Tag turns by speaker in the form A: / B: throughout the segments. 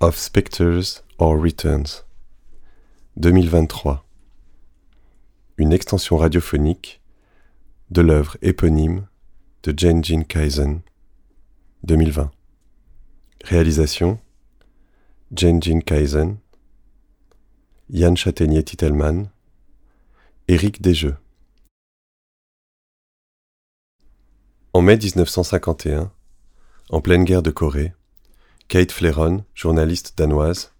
A: of Spectres or Returns 2023 Une extension radiophonique de l'œuvre éponyme de Jenjin Kaisen 2020 Réalisation Jenjin Kaisen Yann Châtaignier-Titelman Éric Desjeux. En mai 1951, en pleine guerre de Corée, Kate Fleron, journaliste danoise,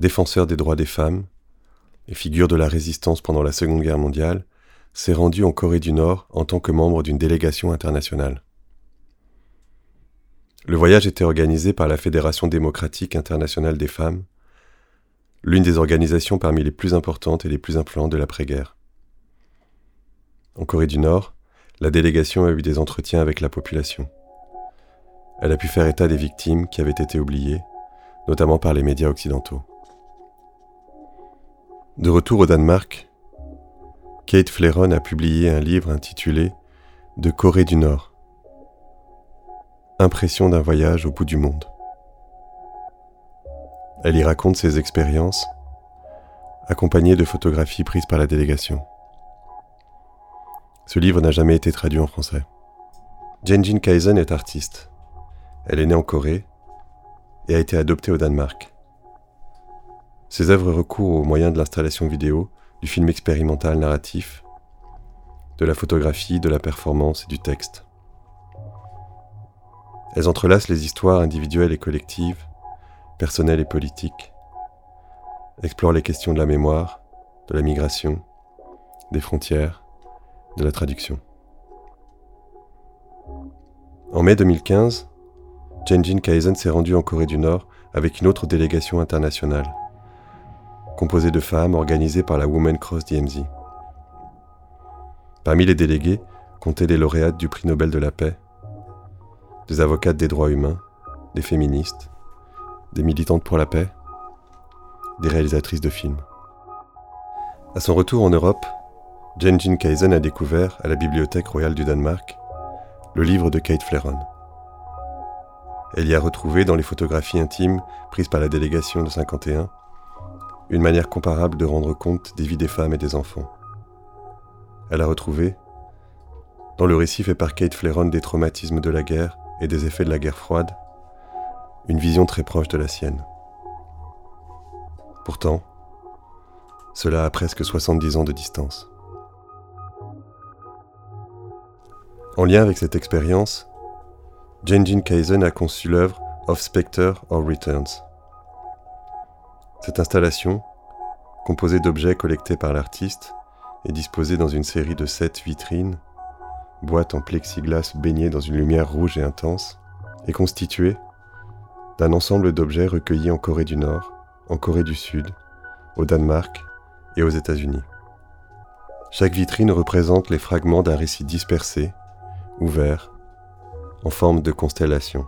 A: défenseur des droits des femmes et figure de la résistance pendant la Seconde Guerre mondiale, s'est rendue en Corée du Nord en tant que membre d'une délégation internationale. Le voyage était organisé par la Fédération démocratique internationale des femmes, l'une des organisations parmi les plus importantes et les plus influentes de l'après-guerre. En Corée du Nord, la délégation a eu des entretiens avec la population. Elle a pu faire état des victimes qui avaient été oubliées, notamment par les médias occidentaux. De retour au Danemark, Kate Fleron a publié un livre intitulé De Corée du Nord. Impression d'un voyage au bout du monde. Elle y raconte ses expériences, accompagnées de photographies prises par la délégation. Ce livre n'a jamais été traduit en français. Jenjin Kaisen est artiste. Elle est née en Corée et a été adoptée au Danemark. Ses œuvres recourent aux moyens de l'installation vidéo, du film expérimental narratif, de la photographie, de la performance et du texte. Elles entrelacent les histoires individuelles et collectives, personnelles et politiques, explorent les questions de la mémoire, de la migration, des frontières, de la traduction. En mai 2015, Jenjin Kaisen s'est rendu en Corée du Nord avec une autre délégation internationale, composée de femmes organisée par la Women Cross DMZ. Parmi les délégués comptaient les lauréates du prix Nobel de la paix, des avocates des droits humains, des féministes, des militantes pour la paix, des réalisatrices de films. À son retour en Europe, Jenjin Kaisen a découvert, à la Bibliothèque royale du Danemark, le livre de Kate Fleron. Elle y a retrouvé dans les photographies intimes prises par la délégation de 51 une manière comparable de rendre compte des vies des femmes et des enfants. Elle a retrouvé, dans le récit fait par Kate Fleron des traumatismes de la guerre et des effets de la guerre froide, une vision très proche de la sienne. Pourtant, cela a presque 70 ans de distance. En lien avec cette expérience, Jenjin Kaisen a conçu l'œuvre Of Spectre or Returns. Cette installation, composée d'objets collectés par l'artiste et disposée dans une série de sept vitrines, boîtes en plexiglas baignées dans une lumière rouge et intense, est constituée d'un ensemble d'objets recueillis en Corée du Nord, en Corée du Sud, au Danemark et aux États-Unis. Chaque vitrine représente les fragments d'un récit dispersé, ouvert, en forme de constellation.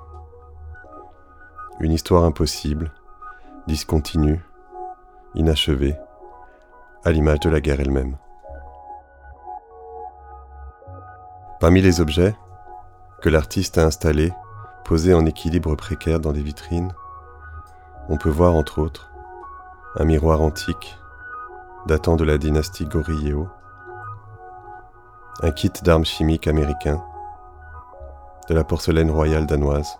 A: Une histoire impossible, discontinue, inachevée, à l'image de la guerre elle-même. Parmi les objets que l'artiste a installés, posés en équilibre précaire dans des vitrines, on peut voir entre autres un miroir antique datant de la dynastie Goryeo, un kit d'armes chimiques américain, de la porcelaine royale danoise,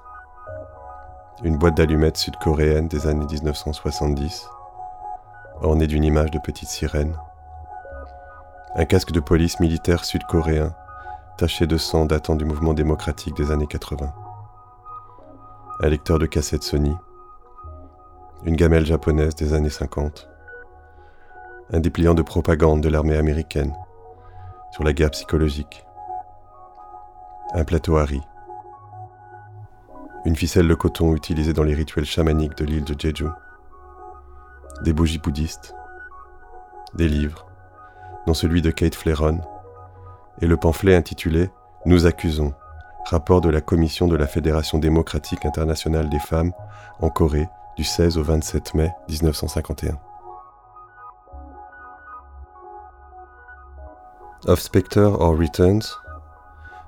A: une boîte d'allumettes sud-coréenne des années 1970, ornée d'une image de petite sirène, un casque de police militaire sud-coréen taché de sang datant du mouvement démocratique des années 80, un lecteur de cassette Sony, une gamelle japonaise des années 50, un dépliant de propagande de l'armée américaine sur la guerre psychologique, un plateau à riz, une ficelle de coton utilisée dans les rituels chamaniques de l'île de Jeju, des bougies bouddhistes, des livres, dont celui de Kate Fleron, et le pamphlet intitulé Nous accusons, rapport de la commission de la Fédération démocratique internationale des femmes en Corée du 16 au 27 mai 1951. Of Spectre or Returns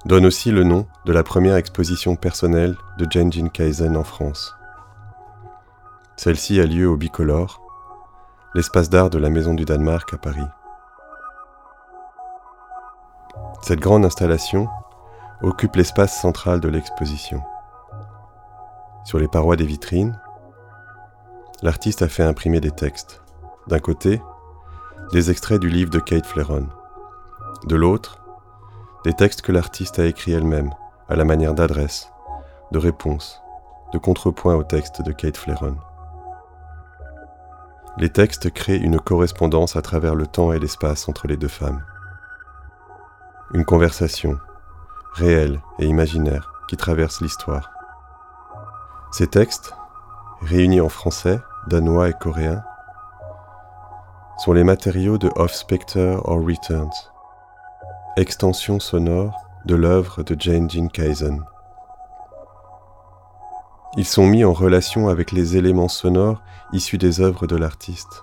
A: donne aussi le nom de la première exposition personnelle de Jenjin Kaisen en France. Celle-ci a lieu au Bicolore, l'espace d'art de la Maison du Danemark à Paris. Cette grande installation occupe l'espace central de l'exposition. Sur les parois des vitrines, l'artiste a fait imprimer des textes. D'un côté, des extraits du livre de Kate Fleron. De l'autre, des textes que l'artiste a écrits elle-même, à la manière d'adresse, de réponse, de contrepoint au texte de Kate Fleron. Les textes créent une correspondance à travers le temps et l'espace entre les deux femmes. Une conversation, réelle et imaginaire, qui traverse l'histoire. Ces textes, réunis en français, danois et coréen, sont les matériaux de Off Spectre or Returns, extension sonore de l'œuvre de Jane Jean Kaisen. Ils sont mis en relation avec les éléments sonores issus des œuvres de l'artiste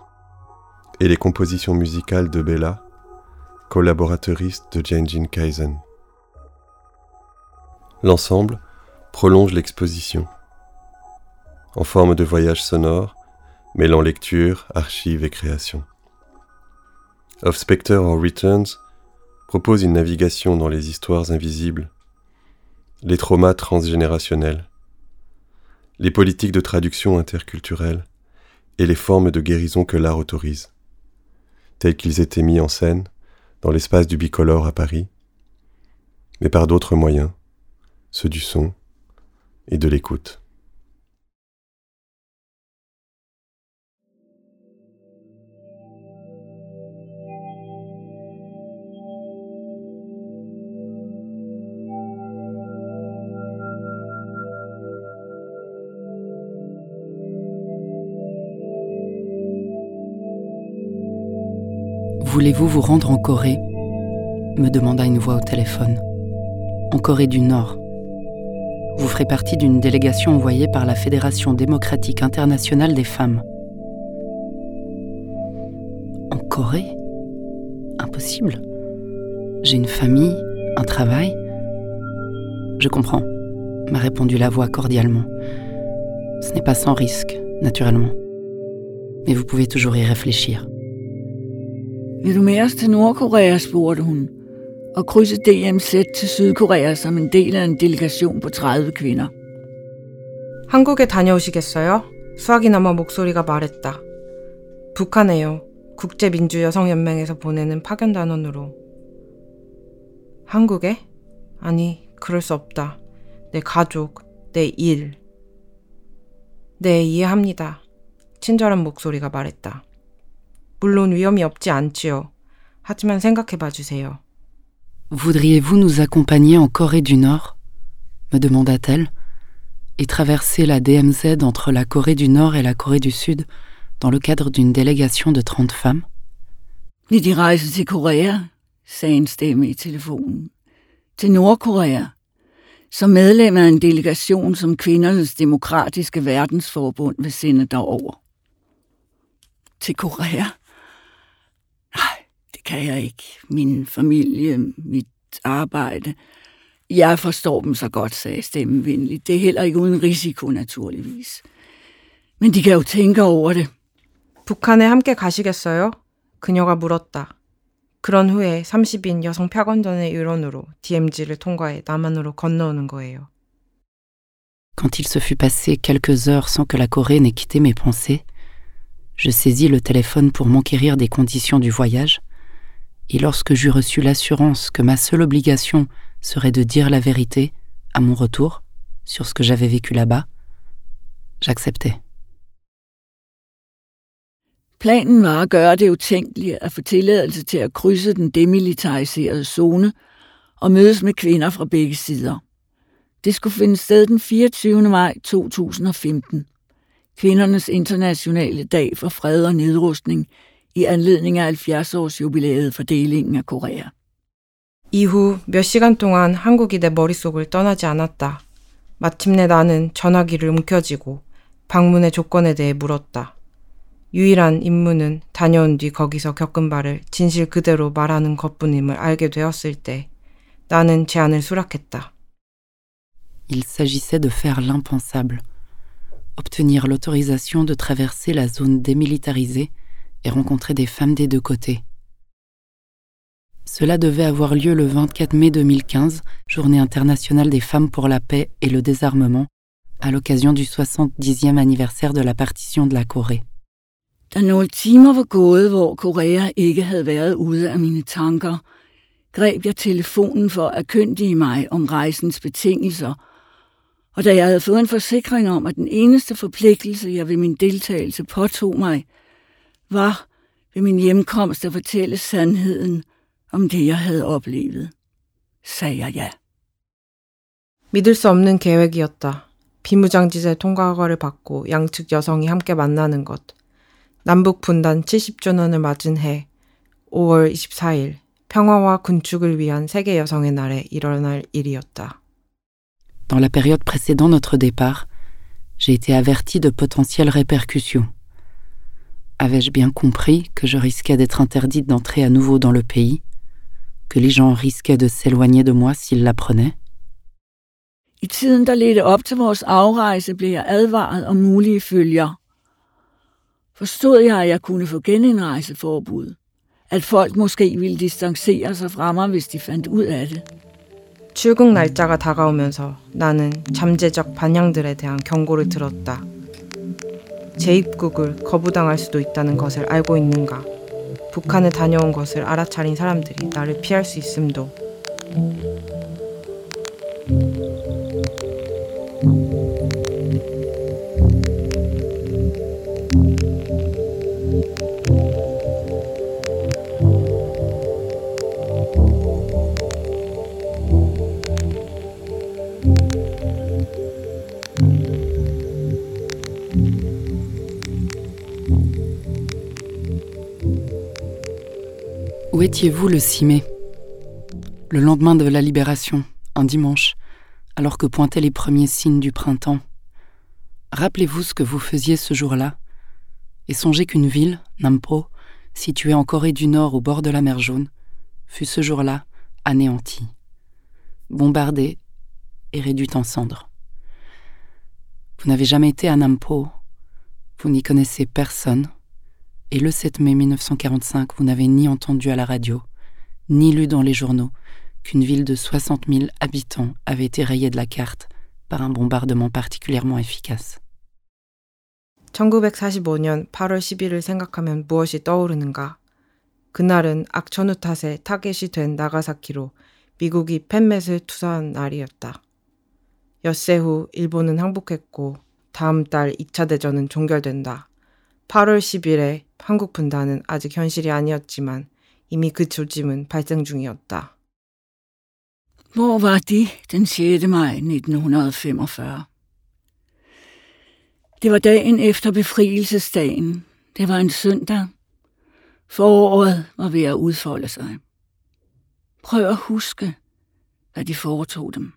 A: et les compositions musicales de Bella, collaboratrice de Jane Jean Kaisen. L'ensemble prolonge l'exposition en forme de voyage sonore mêlant lecture, archives et création. Of Spectre or Returns propose une navigation dans les histoires invisibles, les traumas transgénérationnels, les politiques de traduction interculturelle et les formes de guérison que l'art autorise, tels qu'ils étaient mis en scène dans l'espace du bicolore à Paris, mais par d'autres moyens, ceux du son et de l'écoute.
B: Voulez-vous vous rendre en Corée me demanda une voix au téléphone. En Corée du Nord. Vous ferez partie d'une délégation envoyée par la Fédération démocratique internationale des femmes. En Corée? Impossible. J'ai une famille, un travail. Je comprends, m'a répondu la voix cordialement. Ce n'est pas sans risque, naturellement. Mais vous pouvez toujours y réfléchir.
C: Vil du med os til Nordkorea, spurgte hun, og krydse DMZ til Sydkorea som en del af en delegation på 30 kvinder.
D: 한국에 다녀오시겠어요? 수학이나마 목소리가 말했다. 북한에요. 국제민주여성연맹에서 보내는 파견 단원으로. 한국에? 아니, 그럴 수 없다. 내 가족, 내 일. 네, 이해합니다. 친절한 목소리가 말했다. 물론 위험이 없지 않지요. 하지만 생각해 봐 주세요.
B: Voudriez-vous nous accompagner en Corée du Nord me demanda-t-elle, et traverser la DMZ entre la Corée du Nord et la Corée du Sud dans le cadre d'une délégation de 30 femmes
C: Vil de rejse til Korea? sagde en stemme i telefonen. Til Nordkorea. Som medlem af en delegation, som kvindernes demokratiske verdensforbund vil sende derover. Til Korea? Nej, det kan jeg ikke. Min familie, mit arbejde. Jeg forstår dem så godt, sagde stemmen venligt. Det er heller ikke uden risiko, naturligvis. Men de kan jo tænke over det.
D: 북한에 함께 가시겠어요? 그녀가 물었다. 그런 후에 30인 여성 표건전의 일원으로 DMZ를 통과해 남한으로 건너오는 거예요.
B: Quand il se fut passé quelques heures sans que la Corée n'ait quitté mes pensées, je saisis le téléphone pour m'enquérir des conditions du voyage, et lorsque j'eus reçu l'assurance que ma seule obligation serait de dire la vérité, à mon retour, sur ce que j'avais vécu là-bas, j'acceptais.
C: Planen var at gøre det utænkelige at få tilladelse til at krydse den demilitariserede zone og mødes med kvinder fra begge sider. Det skulle finde sted den 24. maj 2015, kvindernes internationale dag for fred og nedrustning i anledning af 70-års jubilæet for delingen af Korea.
D: 이후 몇 시간 동안 한국이 내 머릿속을 떠나지 않았다. 마침내 나는 전화기를 움켜쥐고 방문의 조건에 대해 물었다. 유일한 임무는 다녀온 뒤 거기서 겪은 바를 진실 그대로 말하는 것뿐임을 알게 되었을 때 나는 제안을 수락했다.
B: Il s'agissait de faire l'impensable, obtenir l'autorisation de traverser la zone démilitarisée et rencontrer des femmes des deux côtés. Cela devait avoir lieu le 24 mai 2015, journée internationale des femmes pour la paix et le désarmement, à l'occasion du 70e anniversaire de la partition de la Corée.
C: Da nogle timer var gået, hvor Korea ikke havde været ude af mine tanker, greb jeg telefonen for at kyndige mig om rejsens betingelser, og da jeg havde fået en forsikring om, at den eneste forpligtelse, jeg ved min deltagelse påtog mig, var ved min hjemkomst at fortælle sandheden om det, jeg havde oplevet, sagde jeg ja.
D: 믿을 수 없는 계획이었다. 비무장지대 통과 허가를 받고 양측 여성이 함께 만나는 것. 남북 분단 70주년을 맞은 해 5월 24일 평화와 군축을 위한 세계 여성의 날에 일어날 일이었다.
B: Dans la période précédant notre départ, j'ai été averti de potentielles répercussions. Avais-je bien compris que je risquais d'être interdite d'entrer à nouveau dans le pays, que les gens risquaient de s'éloigner de moi s'ils l'apprenaient
C: I tiden, der ledte op til vores afrejse, blev jeg advaret om mulige følger. Forstod jeg, at jeg kunne få genindrejseforbud? At folk måske ville distancere sig fra mig, hvis de fandt ud af det?
D: 출국 날짜가 다가오면서 나는 잠재적 반향들에 대한 경고를 들었다. 재입국을 거부당할 수도 있다는 것을 알고 있는가? 북한에 다녀온 것을 알아차린 사람들이 나를 피할 수 있음도
B: étiez-vous le 6 mai? Le lendemain de la libération, un dimanche, alors que pointaient les premiers signes du printemps. Rappelez-vous ce que vous faisiez ce jour-là et songez qu'une ville, Nampo, située en Corée du Nord au bord de la mer Jaune, fut ce jour-là anéantie, bombardée et réduite en cendres. Vous n'avez jamais été à Nampo, vous n'y connaissez personne, et le 7 mai 1945, vous n'avez ni entendu à la radio, ni lu dans les journaux qu'une ville de 60 000 habitants avait été rayée de la carte par un bombardement particulièrement efficace.
D: 1945년 8월 10일을 생각하면 무엇이 떠오르는가? 그날은 악천후 탓에 타겟이 된 나가사키로 미국이 팻맷을 투사한 날이었다. 엿새 후 일본은 항복했고 다음 달 2차 대전은 종결된다. 8월 10일에 한국 분단은 아직 현실이 아니었지만 이미 그 조짐은 발생 중이었다.
C: Hvor var de den 6. maj 1945? Det var dagen efter befrielsesdagen. Det var en søndag. Foråret var ved at udfolde sig. Prøv at huske, hvad de foretog dem.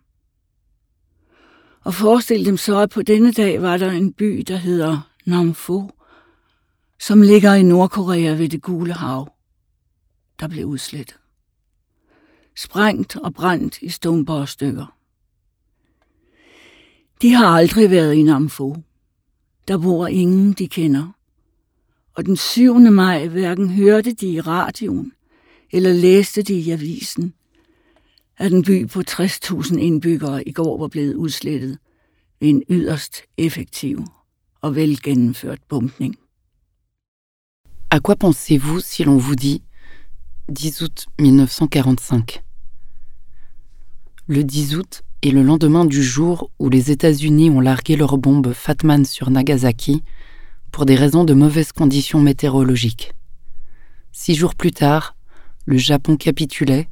C: Og forestil dem så, at på denne dag var der en by, der hedder Namfo, som ligger i Nordkorea ved det gule hav, der blev udslettet. Sprængt og brændt i stumper og stykker. De har aldrig været i Namfo. Der bor ingen, de kender. Og den 7. maj hverken hørte de i radioen, eller læste de i avisen, at en by på 60.000 indbyggere i går var blevet udslettet ved en yderst effektiv og velgennemført bumpning.
B: À quoi pensez-vous si l'on vous dit 10 août 1945 Le 10 août est le lendemain du jour où les États-Unis ont largué leur bombe Fatman sur Nagasaki pour des raisons de mauvaises conditions météorologiques. Six jours plus tard, le Japon capitulait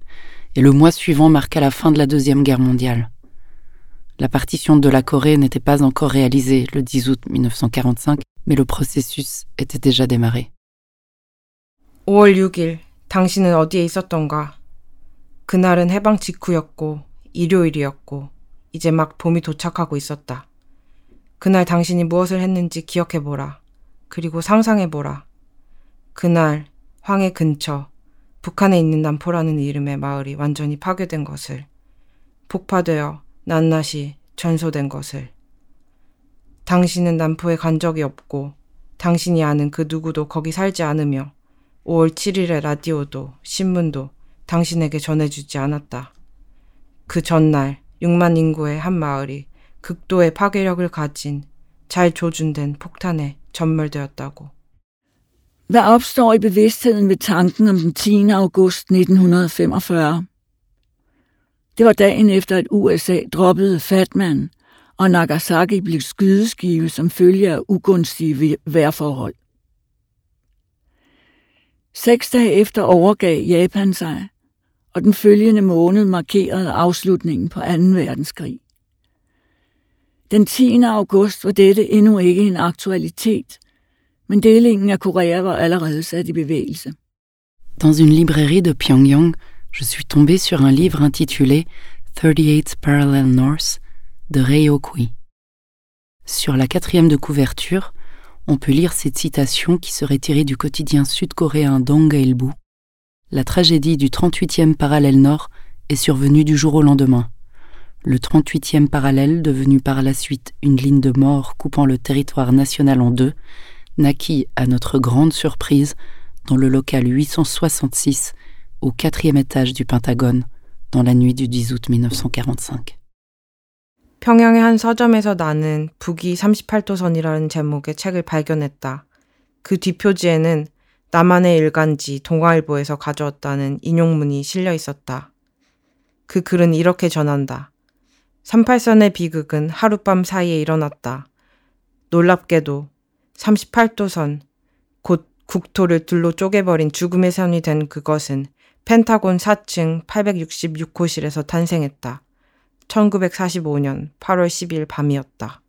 B: et le mois suivant marqua la fin de la Deuxième Guerre mondiale. La partition de la Corée n'était pas encore réalisée le 10 août 1945, mais le processus était déjà démarré.
D: 5월 6일, 당신은 어디에 있었던가? 그날은 해방 직후였고, 일요일이었고, 이제 막 봄이 도착하고 있었다. 그날 당신이 무엇을 했는지 기억해보라. 그리고 상상해보라. 그날, 황해 근처, 북한에 있는 남포라는 이름의 마을이 완전히 파괴된 것을, 폭파되어 낱낱이 전소된 것을. 당신은 남포에 간 적이 없고 당신이 아는 그 누구도 거기 살지 않으며 5월 7일의 라디오도 신문도 당신에게 전해주지 않았다. 그 전날 6만 인구의 한 마을이 극도의 파괴력을 가진 잘 조준된 폭탄에 전멸되었다고.
C: Hvad opstår i bevidstheden ved tanken om den 10. august 1945? Det var dagen efter, at USA droppede Fatman, og Nagasaki blev skydeskive som følge af ugunstige vejrforhold. Seks dage efter overgav Japan sig, og den følgende måned markerede afslutningen på 2. verdenskrig. Den 10. august var dette endnu ikke en aktualitet, men delingen af Korea var allerede sat i bevægelse.
B: Dans une librairie de Pyongyang, je suis tombé sur un livre intitulé 38 Parallel North de Rei Okui. Sur la quatrième de couverture, on peut lire cette citation qui serait tirée du quotidien sud-coréen Donggailbo. La tragédie du 38e parallèle nord est survenue du jour au lendemain. Le 38e parallèle, devenu par la suite une ligne de mort coupant le territoire national en deux, naquit à notre grande surprise dans le local 866 au quatrième étage du Pentagone dans la nuit du 10 août 1945.
D: 평양의 한 서점에서 나는 북위 38도선이라는 제목의 책을 발견했다. 그 뒷표지에는 나만의 일간지 동아일보에서 가져왔다는 인용문이 실려 있었다. 그 글은 이렇게 전한다. 38선의 비극은 하룻밤 사이에 일어났다. 놀랍게도 38도선, 곧 국토를 둘로 쪼개버린 죽음의 선이 된 그것은 펜타곤 4층 866호실에서 탄생했다. 1945년 8월 10일 밤이었다.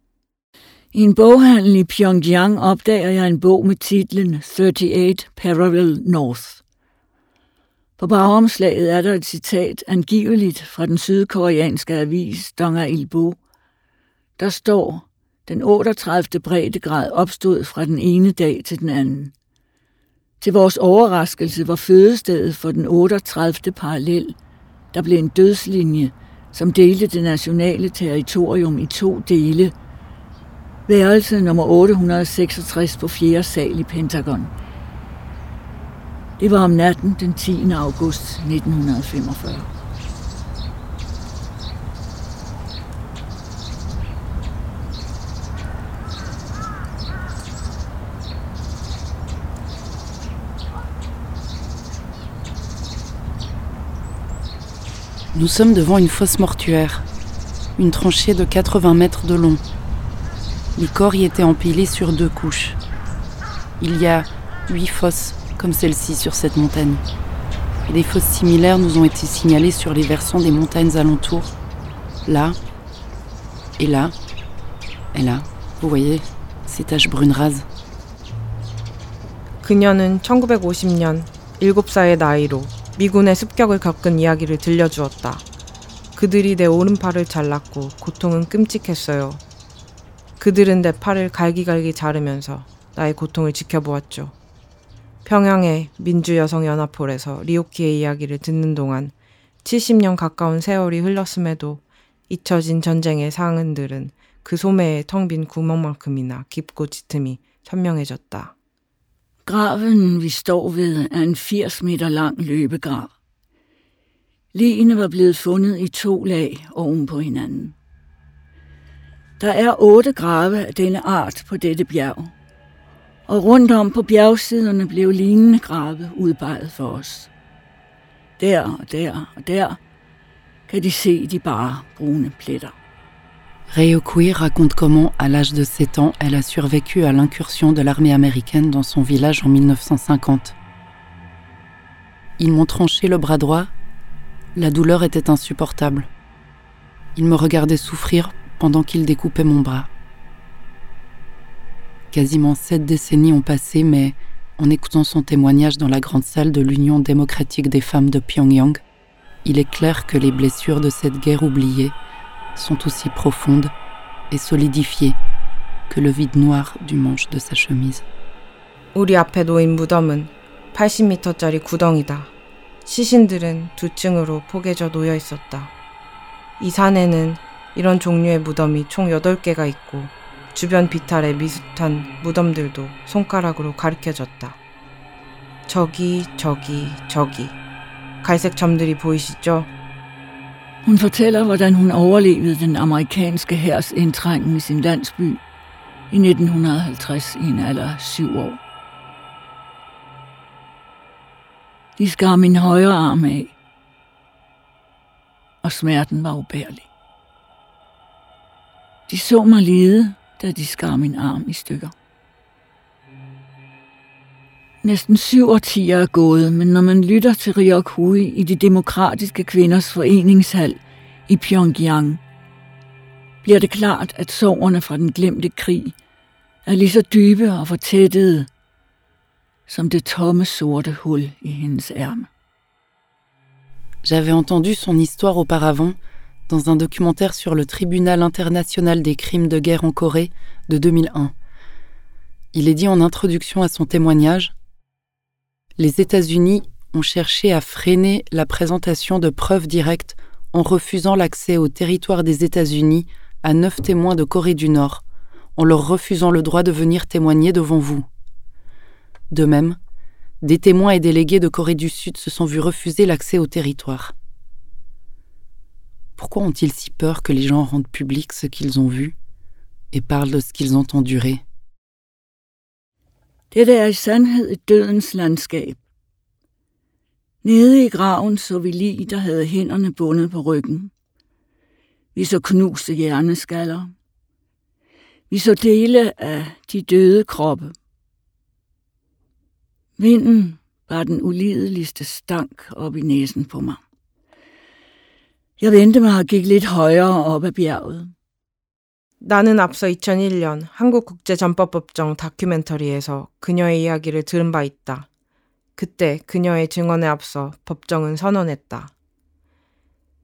C: I en boghandel i Pyongyang opdager jeg en bog med titlen 38 Parallel North. På bagomslaget er der et citat angiveligt fra den sydkoreanske avis Donga Ilbo. Der står, den 38. breddegrad opstod fra den ene dag til den anden. Til vores overraskelse var fødestedet for den 38. parallel, der blev en dødslinje, som delte det nationale territorium i to dele. Værelse nummer 866 på 4. sal i Pentagon. Det var om natten den 10. august 1945.
B: Nous sommes devant une fosse mortuaire, une tranchée de 80 mètres de long. Les corps y étaient empilés sur deux couches. Il y a huit fosses comme celle-ci sur cette montagne. Et des fosses similaires nous ont été signalées sur les versants des montagnes alentours. Là, et là, et là. Vous voyez ces taches brunes rases.
D: 그녀는 1950년 7살의 나이로 미군의 습격을 겪은 이야기를 들려주었다. 그들이 내 오른팔을 잘랐고 고통은 끔찍했어요. 그들은 내 팔을 갈기갈기 자르면서 나의 고통을 지켜보았죠. 평양의 민주여성연합홀에서 리오키의 이야기를 듣는 동안 70년 가까운 세월이 흘렀음에도 잊혀진 전쟁의 상흔들은 그 소매의 텅 빈 구멍만큼이나 깊고 짙음이 선명해졌다.
C: Graven, vi står ved, er en 80 meter lang løbegrav. Ligene var blevet fundet i to lag oven på hinanden. Der er otte grave af denne art på dette bjerg, og rundt om på bjergsiderne blev lignende grave udbejet for os. Der og der og der kan de se de bare brune pletter.
B: Ryokui raconte comment, à l'âge de 7 ans, elle a survécu à l'incursion de l'armée américaine dans son village en 1950. Ils m'ont tranché le bras droit. La douleur était insupportable. Ils me regardaient souffrir pendant qu'ils découpaient mon bras. Quasiment sept décennies ont passé, mais en écoutant son témoignage dans la grande salle de l'Union démocratique des femmes de Pyongyang, il est clair que les blessures de cette guerre oubliée sont aussi profondes et solidifiées que le vide noir du manche de sa chemise.
D: 우리 앞에 놓인 무덤은 80m짜리 구덩이다. 시신들은 두 층으로 포개져 놓여 있었다. 이 산에는 이런 종류의 무덤이 총 8개가 있고 주변 비탈의 미숙한 무덤들도 손가락으로 가리켜졌다. 저기, 저기, 저기. 갈색 점들이 보이시죠?
C: Hun fortæller, hvordan hun overlevede den amerikanske hærs indtrængen i sin landsby i 1950 i en alder af syv år. De skar min højre arm af, og smerten var ubærlig. De så mig lide, da de skar min arm i stykker. Næsten syv årtier er gået, men når man lytter til Ryok Hui i de demokratiske kvinders foreningshal i Pyongyang, bliver det klart, at sårene fra den glemte krig er lige så dybe og fortættede som det tomme sorte hul i hendes ærme.
B: J'avais entendu son histoire auparavant dans un documentaire sur le Tribunal international des crimes de guerre en Corée de 2001. Il est dit en introduction à son témoignage Les États-Unis ont cherché à freiner la présentation de preuves directes en refusant l'accès au territoire des États-Unis à neuf témoins de Corée du Nord, en leur refusant le droit de venir témoigner devant vous. De même, des témoins et délégués de Corée du Sud se sont vus refuser l'accès au territoire. Pourquoi ont-ils si peur que les gens rendent public ce qu'ils ont vu et parlent de ce qu'ils ont enduré?
C: Det er i sandhed et dødens landskab. Nede i graven så vi lige, der havde hænderne bundet på ryggen. Vi så knuste hjerneskaller. Vi så dele af de døde kroppe. Vinden var den ulideligste stank op i næsen på mig. Jeg vendte mig og gik lidt højere op ad bjerget.
D: 나는 앞서 2001년 한국국제전법법정 다큐멘터리에서 그녀의 이야기를 들은 바 있다. 그때 그녀의 증언에 앞서 법정은 선언했다.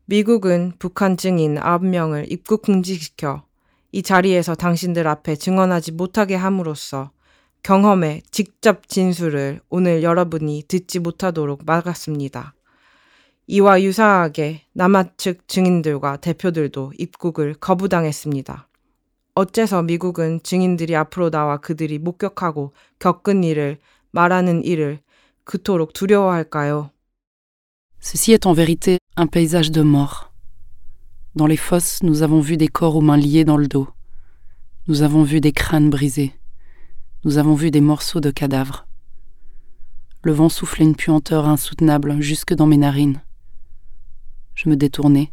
D: 미국은 북한 증인 9명을 입국 금지시켜 이 자리에서 당신들 앞에 증언하지 못하게 함으로써 경험의 직접 진술을 오늘 여러분이 듣지 못하도록 막았습니다. 이와 유사하게 남한 측 증인들과 대표들도 입국을 거부당했습니다. 어째서 미국은 증인들이 앞으로 나와 그들이 목격하고 겪은 일을 말하는 일을 그토록 두려워할까요?
B: Ceci est en vérité un paysage de mort. Dans les fosses, nous avons vu des corps aux mains liées dans le dos. Nous avons vu des crânes brisés. Nous avons vu des morceaux de cadavres. Le vent soufflait une puanteur insoutenable jusque dans mes narines. Je me détournai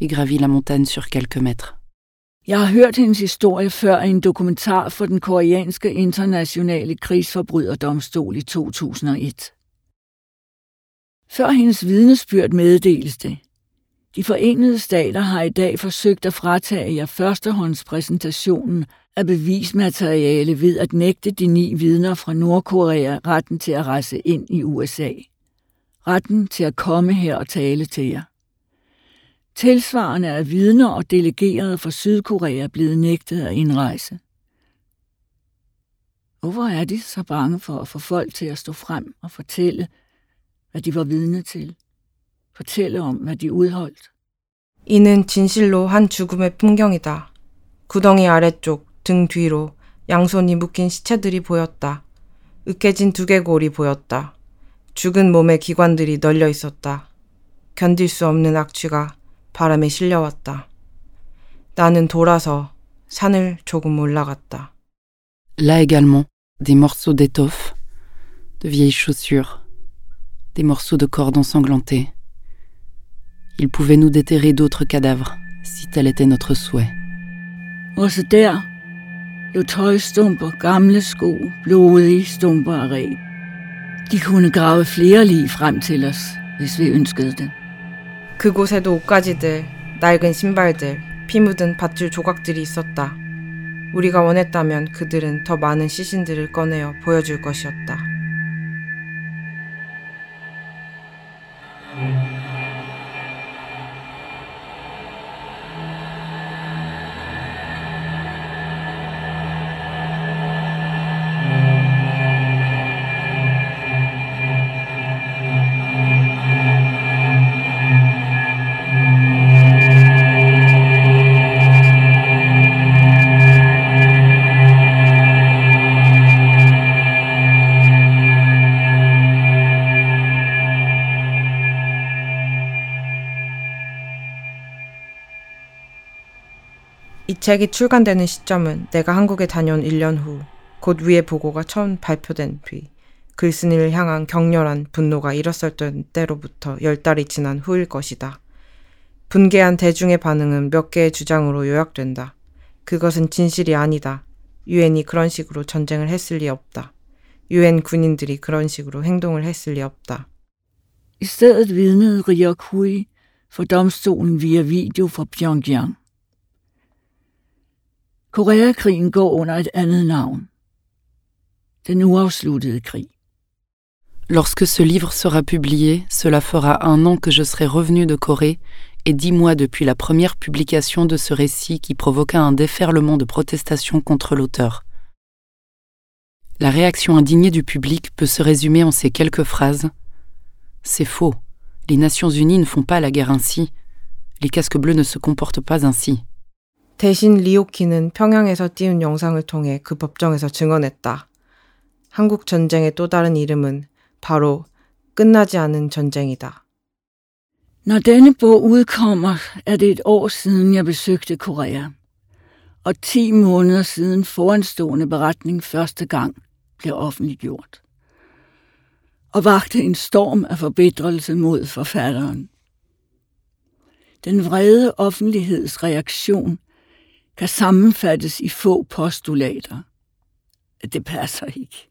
B: et gravis la montagne sur quelques mètres.
C: Jeg har hørt hendes historie før i en dokumentar for den koreanske internationale krigsforbryderdomstol i 2001. Før hendes vidnesbyrd meddeles det. De forenede stater har i dag forsøgt at fratage jer førstehåndspræsentationen af bevismateriale ved at nægte de ni vidner fra Nordkorea retten til at rejse ind i USA. Retten til at komme her og tale til jer. Tilsvarende er vidner og delegerede fra Sydkorea blevet nægtet at indrejse. Hvorfor er de så bange for at få folk til at stå frem og fortælle, hvad de var vidne til? Fortælle om, hvad de udholdt?
D: 이는 진실로 한 죽음의 풍경이다. 구덩이 아래쪽 등 뒤로 양손이 묶인 시체들이 보였다. 으깨진 두개골이 보였다. 죽은 몸의 기관들이 널려 있었다. 견딜 수 없는 악취가 바람에 실려왔다. 나는 돌아서 산을 조금 올라갔다.
B: Là également, des morceaux d'étoffe, de vieilles chaussures, des morceaux de cordes ensanglantés. Il pouvait nous déterrer d'autres cadavres, si tel était notre souhait.
C: Også der lå tøjstumper, gamle sko, blodige stumper af reb. De kunne grave flere lig frem til os, hvis vi ønskede det.
D: 그곳에도 옷가지들, 낡은 신발들, 피 묻은 밧줄 조각들이 있었다. 우리가 원했다면 그들은 더 많은 시신들을 꺼내어 보여줄 것이었다. 책이 출간되는 시점은 내가 한국에 다녀온 1년 후, 곧 위의 보고가 처음 발표된 뒤, 글쓴이를 향한 격렬한 분노가 일었었던 때로부터 열 달이 지난 후일 것이다. 분개한 대중의 반응은 몇 개의 주장으로 요약된다. 그것은 진실이 아니다. 유엔이 그런 식으로 전쟁을 했을 리 없다. 유엔 군인들이 그런 식으로 행동을 했을 리 없다.
C: I stedet vidnede Ryok Hui for domstolen via video fra Pyongyang.
B: Lorsque ce livre sera publié, cela fera un an que je serai revenu de Corée et dix mois depuis la première publication de ce récit qui provoqua un déferlement de protestations contre l'auteur. La réaction indignée du public peut se résumer en ces quelques phrases. C'est faux. Les Nations Unies ne font pas la guerre ainsi. Les casques bleus ne se comportent pas ainsi.
D: 대신 리오키는 평양에서 띄운 영상을 통해 그 법정에서 증언했다. 한국 전쟁의 또 다른 이름은 바로 끝나지 않은 전쟁이다.
C: Når denne bog udkommer, er det et år siden, jeg besøgte Korea. Og 10 måneder siden foranstående beretning første gang blev offentliggjort. Og vagte en storm af forbedrelse mod forfatteren. Den vrede offentligheds reaktion kan sammenfattes i få postulater. Det passer ikke.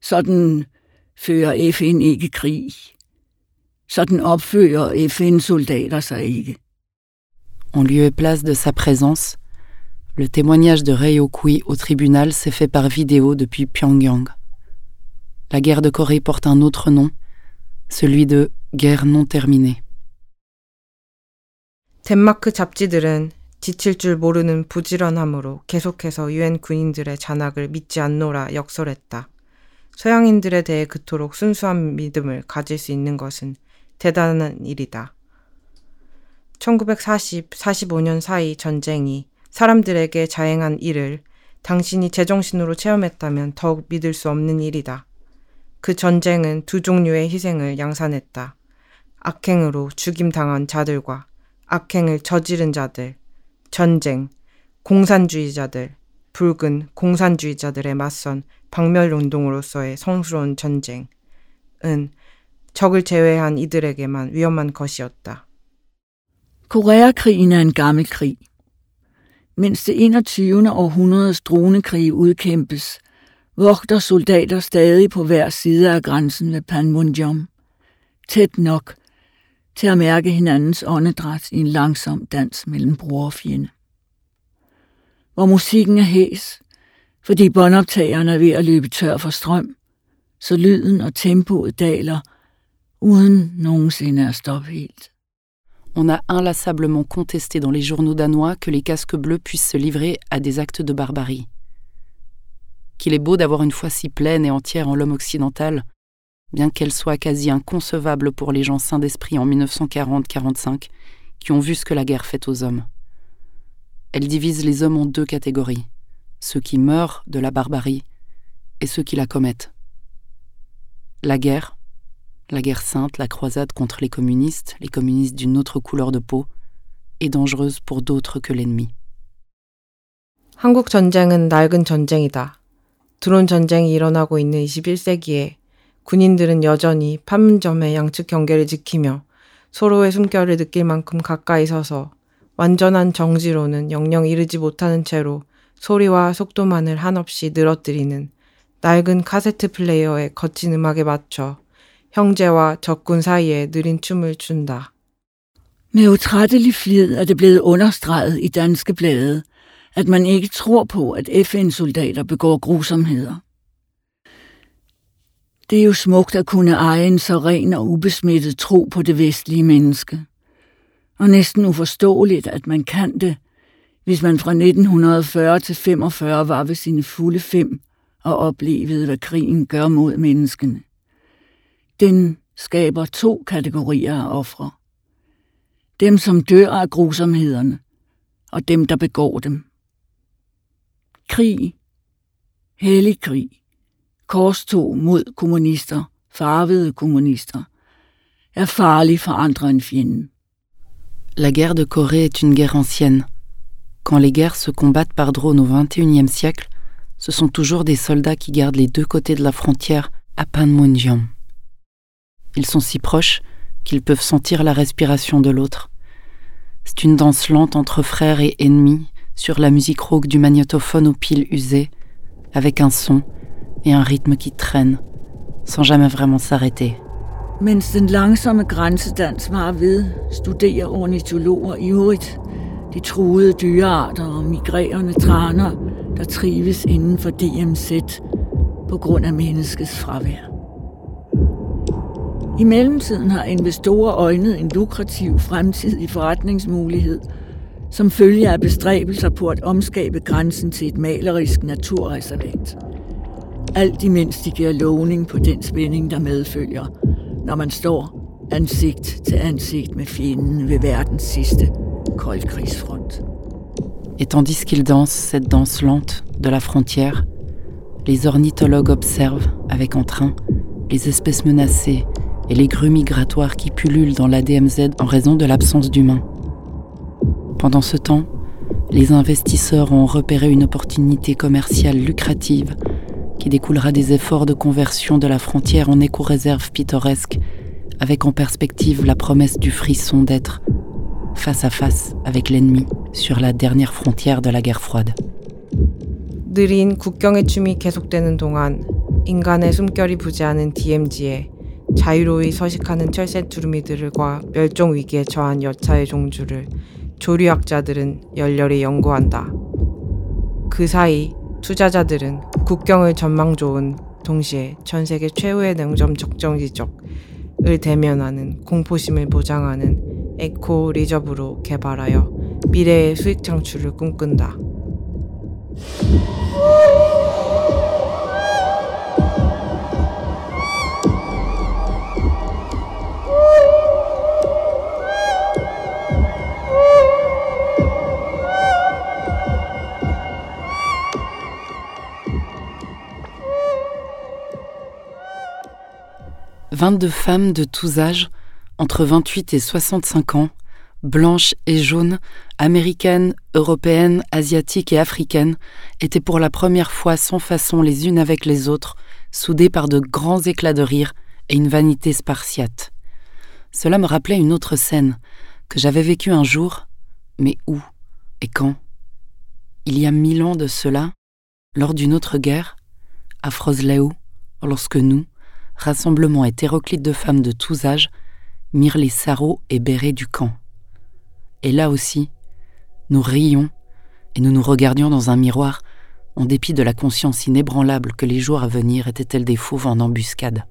C: Sådan fører FN ikke krig. Sådan opfører FN-soldater sig ikke.
B: En lieu et place de sa présence, le témoignage de Rei Okui au tribunal s'est fait par vidéo depuis Pyongyang. La guerre de Corée porte un autre nom, celui de guerre non terminée.
D: 덴마크 잡지들은 지칠 줄 모르는 부지런함으로 계속해서 유엔 군인들의 잔악을 믿지 않노라 역설했다. 서양인들에 대해 그토록 순수한 믿음을 가질 수 있는 것은 대단한 일이다. 1940, 45년 사이 전쟁이 사람들에게 자행한 일을 당신이 제정신으로 체험했다면 더욱 믿을 수 없는 일이다. 그 전쟁은 두 종류의 희생을 양산했다. 악행으로 죽임당한 자들과 악행을 저지른 자들, 전쟁, 공산주의자들, 붉은 공산주의자들에 맞선 박멸운동으로서의 성스러운 전쟁은 적을 제외한 이들에게만 위험한 것이었다.
C: Koreakrigen er en gammel krig. Mens det 21. århundredes dronekrig udkæmpes, vogter soldater stadig på hver side af grænsen ved Panmunjom, tæt nok til at mærke hinandens åndedræt i en langsom dans mellem bror og fjende. Hvor musikken er hæs, fordi båndoptageren er ved at løbe tør for strøm, så lyden og tempoet daler, uden nogensinde at stoppe helt.
B: On a inlassablement contesté dans les journaux danois que les casques bleus puissent se livrer à des actes de barbarie. Qu'il est beau d'avoir une foi si pleine et entière en l'homme occidental, bien qu'elle soit quasi inconcevable pour les gens sains d'esprit en 1940-45, qui ont vu ce que la guerre fait aux hommes. Elle divise les hommes en deux catégories, ceux qui meurent de la barbarie et ceux qui la commettent. La guerre, la guerre sainte, la croisade contre les communistes, les communistes d'une autre couleur de peau, est dangereuse pour d'autres que l'ennemi.
D: 한국 전쟁은 낡은 전쟁이다. 드론 전쟁이 일어나고 있는 21세기에 군인들은 여전히 판문점의 양측 경계를 지키며 서로의 숨결을 느낄 만큼 가까이 서서 완전한 정지로는 영영 이르지 못하는 채로 소리와 속도만을 한없이 늘어뜨리는 낡은 카세트 플레이어의 거친 음악에 맞춰 형제와 적군 사이에 느린 춤을 춘다.
C: Med utrættelig flid er det blevet understreget i danske blade, at man ikke tror på, at FN-soldater begår grusomheder. Det er jo smukt at kunne eje en så ren og ubesmittet tro på det vestlige menneske. Og næsten uforståeligt, at man kan det, hvis man fra 1940 til 45 var ved sine fulde fem og oplevede, hvad krigen gør mod menneskene. Den skaber to kategorier af ofre. Dem, som dør af grusomhederne, og dem, der begår dem. Krig, hellig krig,
B: La guerre de Corée est une guerre ancienne. Quand les guerres se combattent par drone au XXIe siècle, ce sont toujours des soldats qui gardent les deux côtés de la frontière à Panmunjom. Ils sont si proches qu'ils peuvent sentir la respiration de l'autre. C'est une danse lente entre frères et ennemis sur la musique rauque du magnétophone aux piles usées, avec un son et un rythme qui traîne, sans jamais vraiment s'arrêter.
C: Mens den langsomme grænsedans var ved, studerer ornitologer ivrigt de truede dyrearter og migrerende traner, der trives inden for DMZ på grund af menneskets fravær. I mellemtiden har investorer øjnet en lukrativ fremtidig forretningsmulighed, som følger af bestræbelser på at omskabe grænsen til et malerisk naturreservat.
B: Et tandis qu'ils dansent cette danse lente de la frontière, les ornithologues observent avec entrain les espèces menacées et les grues migratoires qui pullulent dans la DMZ en raison de l'absence d'humains. Pendant ce temps, les investisseurs ont repéré une opportunité commerciale lucrative qui découlera des efforts de conversion de la frontière en éco-réserve pittoresque, avec en perspective la promesse du frisson d'être face à face avec l'ennemi sur la dernière frontière de la guerre froide.
D: 느린 국경의 춤이 계속되는 동안 인간의 숨결이 부재하는 DMZ에 자유로이 서식하는 철새 두루미들과 멸종 위기에 처한 여차의 종주를 조류학자들은 열렬히 연구한다. 그 사이 투자자들은 국경을 전망 좋은 동시에 전 세계 최후의 냉점 적정 지적을 대면하는 공포심을 보장하는 에코 리저브로 개발하여 미래의 수익 창출을 꿈꾼다.
B: 22 femmes de tous âges, entre 28 et 65 ans, blanches et jaunes, américaines, européennes, asiatiques et africaines, étaient pour la première fois sans façon les unes avec les autres, soudées par de grands éclats de rire et une vanité spartiate. Cela me rappelait une autre scène que j'avais vécue un jour, mais où et quand Il y a mille ans de cela, lors d'une autre guerre, à Frosleu, lorsque nous, rassemblement hétéroclite de femmes de tous âges, mirent les sarraux et bérets du camp. Et là aussi, nous rions et nous nous regardions dans un miroir, en dépit de la conscience inébranlable que les jours à venir étaient-elles des fauves en embuscade.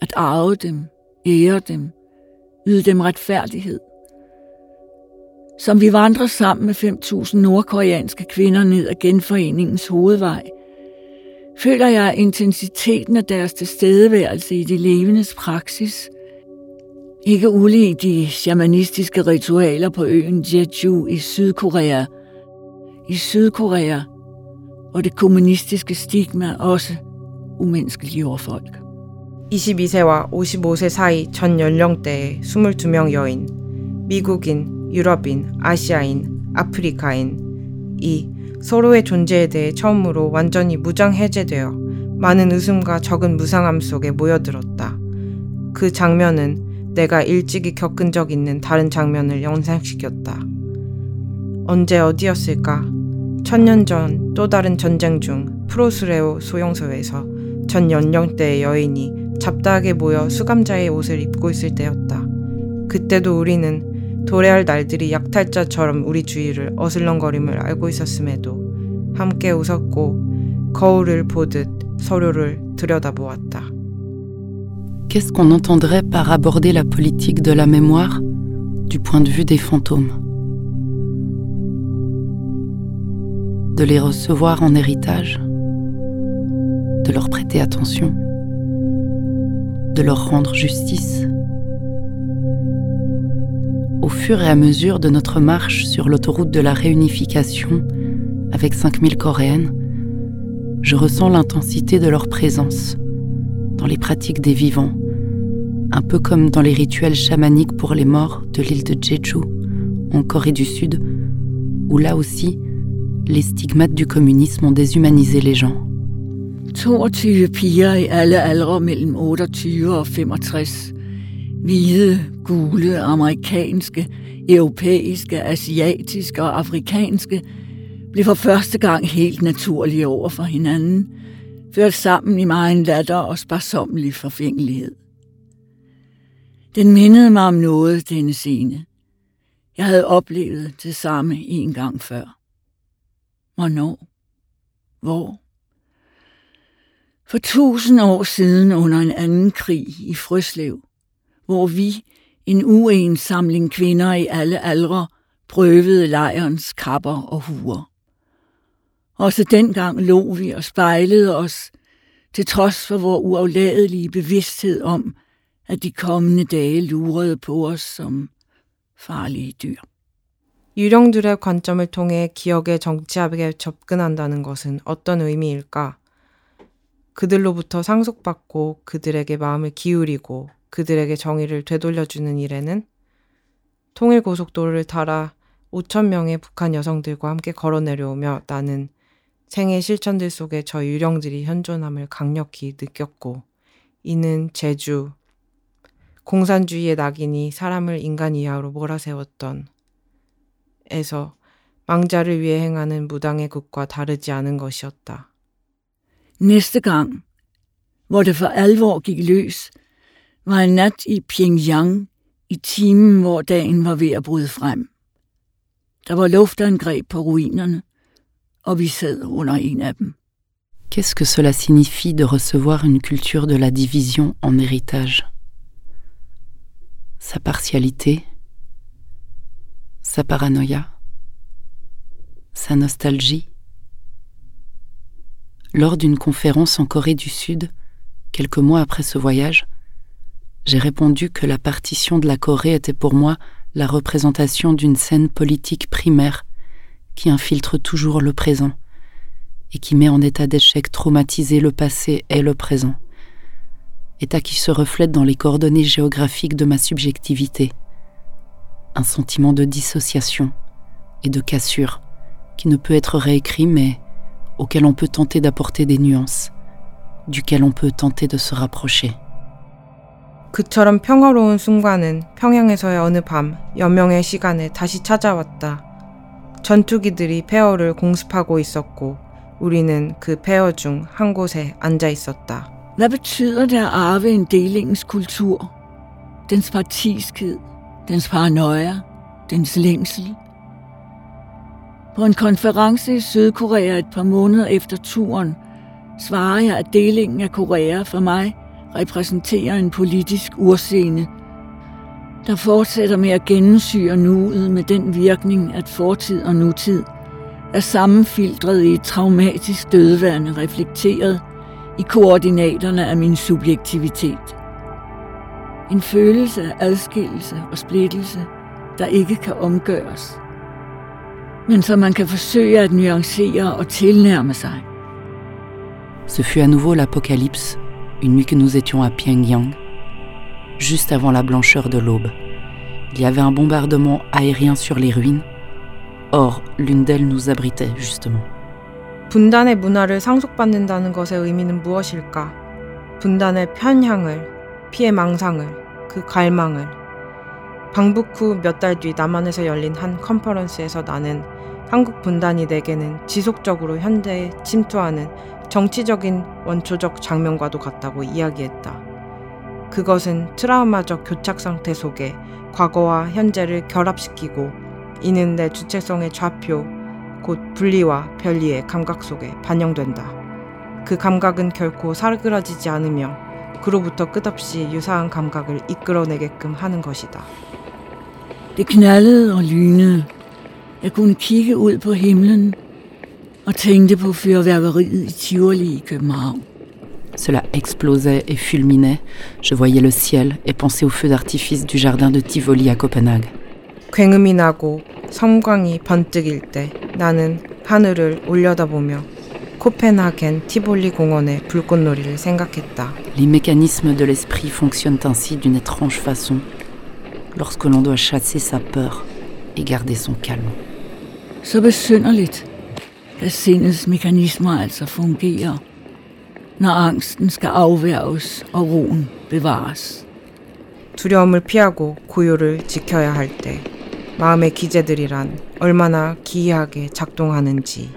C: At arve dem, ære dem, yde dem retfærdighed – som vi vandrer sammen med 5.000 nordkoreanske kvinder ned ad genforeningens hovedvej, føler jeg intensiteten af deres tilstedeværelse i de levendes praksis. Ikke ulig de shamanistiske ritualer på øen Jeju i Sydkorea. I Sydkorea, hvor det kommunistiske stigma også umenneskeliggjorde folk.
D: 22세와 55세 사이 전 연령대의 22명 여인, 미국인, 유럽인, 아시아인, 아프리카인 이 서로의 존재에 대해 처음으로 완전히 무장 해제되어 많은 웃음과 적은 무상함 속에 모여들었다. 그 장면은 내가 일찍이 겪은 적 있는 다른 장면을 연상시켰다. 언제 어디였을까? 천년 전 또 다른 전쟁 중 프로스레오 소용소에서 전 연령대의 여인이 잡다하게 모여 수감자의 옷을 입고 있을 때였다. 그때도 우리는 도래할 날들이 약탈자처럼 우리 주위를 어슬렁거림을 알고 있었음에도 함께 웃었고 거울을 보듯 서로를 들여다보았다.
B: Qu'est-ce qu'on entendrait par aborder la politique de la mémoire du point de vue des fantômes De les recevoir en héritage De leur prêter attention De leur rendre justice Au fur et à mesure de notre marche sur l'autoroute de la réunification avec 5000 Coréennes, je ressens l'intensité de leur présence dans les pratiques des vivants, Un peu comme dans les rituels chamaniques pour les morts de l'île de Jeju, en Corée du Sud, où là aussi, les stigmates du communisme ont déshumanisé les gens.
C: 22 piger i alle aldre mellem 28 og 65. Hvide, gule, amerikanske, europæiske, asiatiske og afrikanske blev for første gang helt naturlige over for hinanden, ført sammen i meget latter og sparsommelig forfængelighed. Den mindede mig om noget, denne scene. Jeg havde oplevet det samme en gang før. Hvornår? Hvor? For tusind år siden under en anden krig i Frøslev, hvor vi, en uen samling kvinder i alle aldre, prøvede lejrens kapper og huer. Også dengang lå vi og spejlede os, til trods for vores uafladelige bevidsthed om, at de kommende dage lurede på os som farlige dyr.
D: 유령들의 관점을 통해 기억의 정치학에 접근한다는 것은 어떤 의미일까? 그들로부터 상속받고 그들에게 마음을 기울이고 그들에게 정의를 되돌려주는 일에는 통일 고속도로를 따라 5천 명의 북한 여성들과 함께 걸어 내려오며 나는 생애 실천들 속에 저 유령들이 현존함을 강력히 느꼈고 이는 제주 공산주의의 낙인이 사람을 인간 이하로 몰아세웠던 에서 망자를 위해 행하는 무당의 극과 다르지 않은 것이었다.
C: Næste gang, hvor det for alvor gik løs, Pyongyang.
B: Qu'est-ce que cela signifie de recevoir une culture de la division en héritage? Sa partialité, sa paranoïa, sa nostalgie? Lors d'une conférence en Corée du Sud, quelques mois après ce voyage, j'ai répondu que la partition de la Corée était pour moi la représentation d'une scène politique primaire qui infiltre toujours le présent et qui met en état d'échec traumatisé le passé et le présent, état qui se reflète dans les coordonnées géographiques de ma subjectivité, un sentiment de dissociation et de cassure qui ne peut être réécrit mais auquel on peut tenter d'apporter des nuances, duquel on peut tenter de se rapprocher.
D: 그처럼 평화로운 순간은 평양에서의 어느 밤 여명의 시간에 다시 찾아왔다. 전투기들이 폐허를 공습하고 있었고 우리는 그 폐허 중 한 곳에 앉아 있었다.
C: Hvad betyder det at arve en delingens kultur? Dens partiskhed, dens paranoia, dens længsel, På en konference i Sydkorea et par måneder efter turen, svarer jeg, at delingen af Korea for mig repræsenterer en politisk urscene, der fortsætter med at gennemsyre nuet med den virkning, at fortid og nutid er sammenfiltret i et traumatisk dødværende reflekteret i koordinaterne af min subjektivitet. En følelse af adskillelse og splittelse, der ikke kan omgøres – men som man kan forsøge at nuancere og tilnærme sig.
B: Ce fut à nouveau l'apocalypse, une nuit que nous étions à Pyongyang, juste avant la blancheur de l'aube. Il y avait un bombardement aérien sur les ruines. Or, l'une d'elles nous abritait justement.
D: 분단의 문화를 상속받는다는 것의 의미는 무엇일까? 분단의 편향을, 피해 망상을, 그 갈망을, 방북 후 몇 달 뒤 남한에서 열린 한 컨퍼런스에서 나는 한국 분단이 내게는 지속적으로 현대에 침투하는 정치적인 원초적 장면과도 같다고 이야기했다. 그것은 트라우마적 교착 상태 속에 과거와 현재를 결합시키고 이는 내 주체성의 좌표, 곧 분리와 별리의 감각 속에 반영된다. 그 감각은 결코 사그라지지 않으며 그로부터 끝없이 유사한 감각을 이끌어내게끔 하는 것이다.
C: Det knaldede og lynede. Jeg kunne kigge ud på himlen og tænkte på fyrværkeriet i Tivoli i København.
B: Cela explosait et fulminait. Je voyais le ciel et pensais au feu d'artifice du jardin de Tivoli à Copenhague.
D: 굉음이 나고 섬광이 번뜩일 때 나는 하늘을 올려다보며 코펜하겐 티볼리 공원의 불꽃놀이를 생각했다.
B: Les mécanismes de l'esprit fonctionnent ainsi d'une étrange façon lorsque l'on doit chasser sa peur et garder son calme.
C: Så besynderligt, At sindets mekanismer altså fungerer, når angsten skal afværges og roen bevares.
D: 두려움을 피하고 고요를 지켜야 할 때 마음의 기제들이란 얼마나 기이하게 작동하는지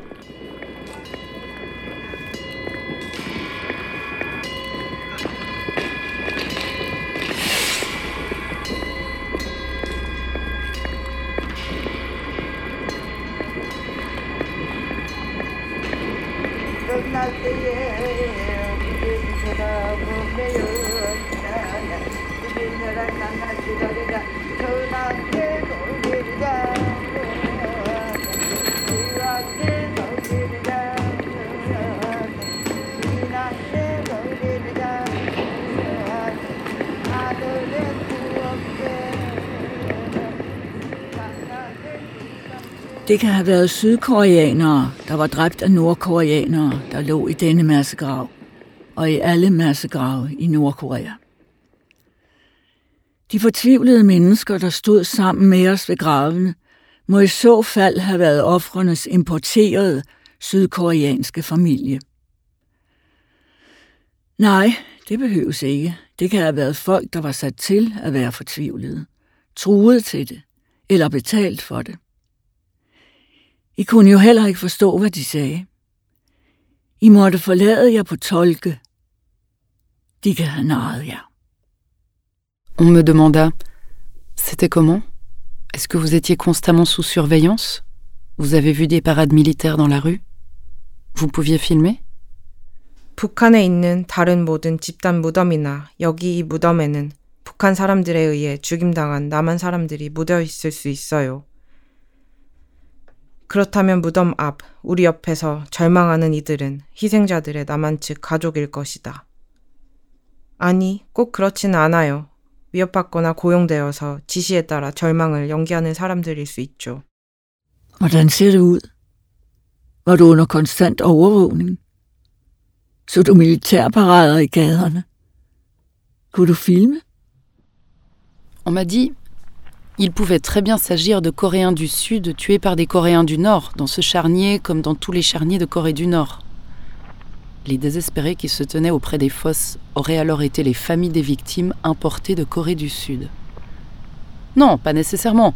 C: Det kan have været sydkoreanere, der var dræbt af nordkoreanere, der lå i denne massegrav, og i alle massegrave i Nordkorea. De fortvivlede mennesker, der stod sammen med os ved gravene, må i så fald have været offrenes importerede sydkoreanske familie. Nej, det behøves ikke. Det kan have været folk, der var sat til at være fortvivlede, truet til det, eller betalt for det. I kunne jo heller ikke forstå, hvad de sagde. I måtte forlade jer på tolke. De kan have narret jer.
B: On me demanda C'était comment Est-ce que vous étiez constamment sous surveillance Vous avez vu des parades militaires dans la rue Vous pouviez filmer
D: 북한에 있는 다른 모든 집단 무덤이나 여기 이 무덤에는 북한 사람들에 의해 죽임당한 남한 사람들이 묻어 있을 수 있어요. 그렇다면 무덤 앞, 우리 옆에서 절망하는 이들은 희생자들의 남한 측 가족일 것이다. 아니, 꼭 그렇지는 않아요. 위협받거나 고용되어서 지시에 따라 절망을 연기하는 사람들일 수 있죠.
C: Hvordan ser det ud? Var du under konstant overvågning? Så du militærparader i gaderne? Kunne du filme?
B: On m'a dit il pouvait très bien s'agir de Coréens du Sud tués par des Coréens du Nord, dans ce charnier comme dans tous les charniers de Corée du Nord. Les désespérés qui se tenaient auprès des fosses auraient alors été les familles des victimes importées de Corée du Sud. Non, pas nécessairement.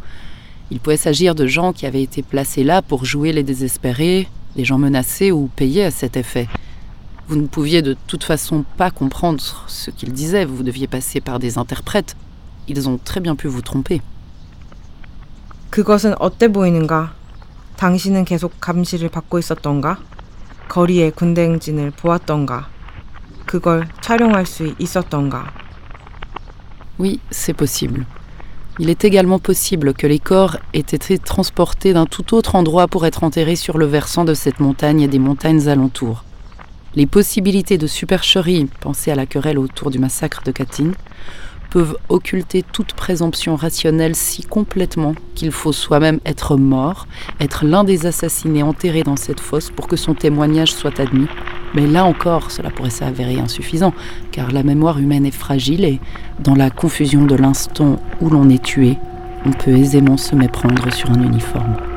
B: Il pouvait s'agir de gens qui avaient été placés là pour jouer les désespérés, des gens menacés ou payés à cet effet. Vous ne pouviez de toute façon pas comprendre ce qu'ils disaient, vous deviez passer par des interprètes. Ils ont très bien pu vous tromper.
D: 그것은 어때 보이는가? 당신은 계속 감시를 받고 있었던가? 거리의 군대 행진을 보았던가? 그걸 촬영할 수 있었던가?
B: Oui, c'est possible. Il est également possible que les corps aient été transportés d'un tout autre endroit pour être enterrés sur le versant de cette montagne et des montagnes alentours. Les possibilités de supercherie, pensez à la querelle autour du massacre de Katyn, peuvent occulter toute présomption rationnelle si complètement qu'il faut soi-même être mort, être l'un des assassinés enterrés dans cette fosse pour que son témoignage soit admis. Mais là encore, cela pourrait s'avérer insuffisant, car la mémoire humaine est fragile et, dans la confusion de l'instant où l'on est tué, on peut aisément se méprendre sur un uniforme.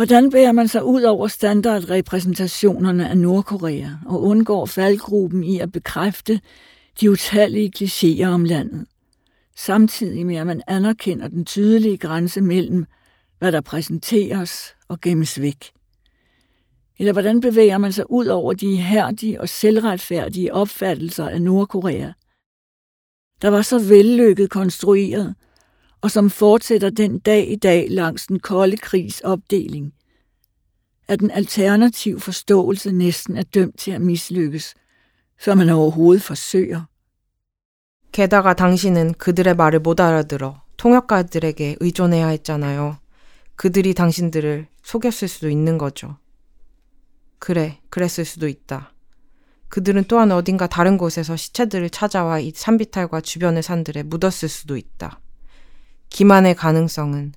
C: Hvordan bærer man sig ud over standardrepræsentationerne af Nordkorea og undgår faldgruppen i at bekræfte de utallige klichéer om landet, samtidig med at man anerkender den tydelige grænse mellem, hvad der præsenteres og gemmes væk? Eller hvordan bevæger man sig ud over de hærdige og selvretfærdige opfattelser af Nordkorea, der var så vellykket konstrueret, og som fortsætter den dag i dag langs den kolde krigs opdeling, at en alternativ forståelse næsten er dømt til at mislykkes, før man overhovedet forsøger.
D: 게다가 당신은 그들의 말을 못 알아들어 통역가들에게 의존해야 했잖아요. 그들이 당신들을 속였을 수도 있는 거죠. 그래, 그랬을 수도 있다. 그들은 또한 어딘가 다른 곳에서 시체들을 찾아와 이 산비탈과 주변의 산들에 묻었을 수도 있다. 기만의 가능성은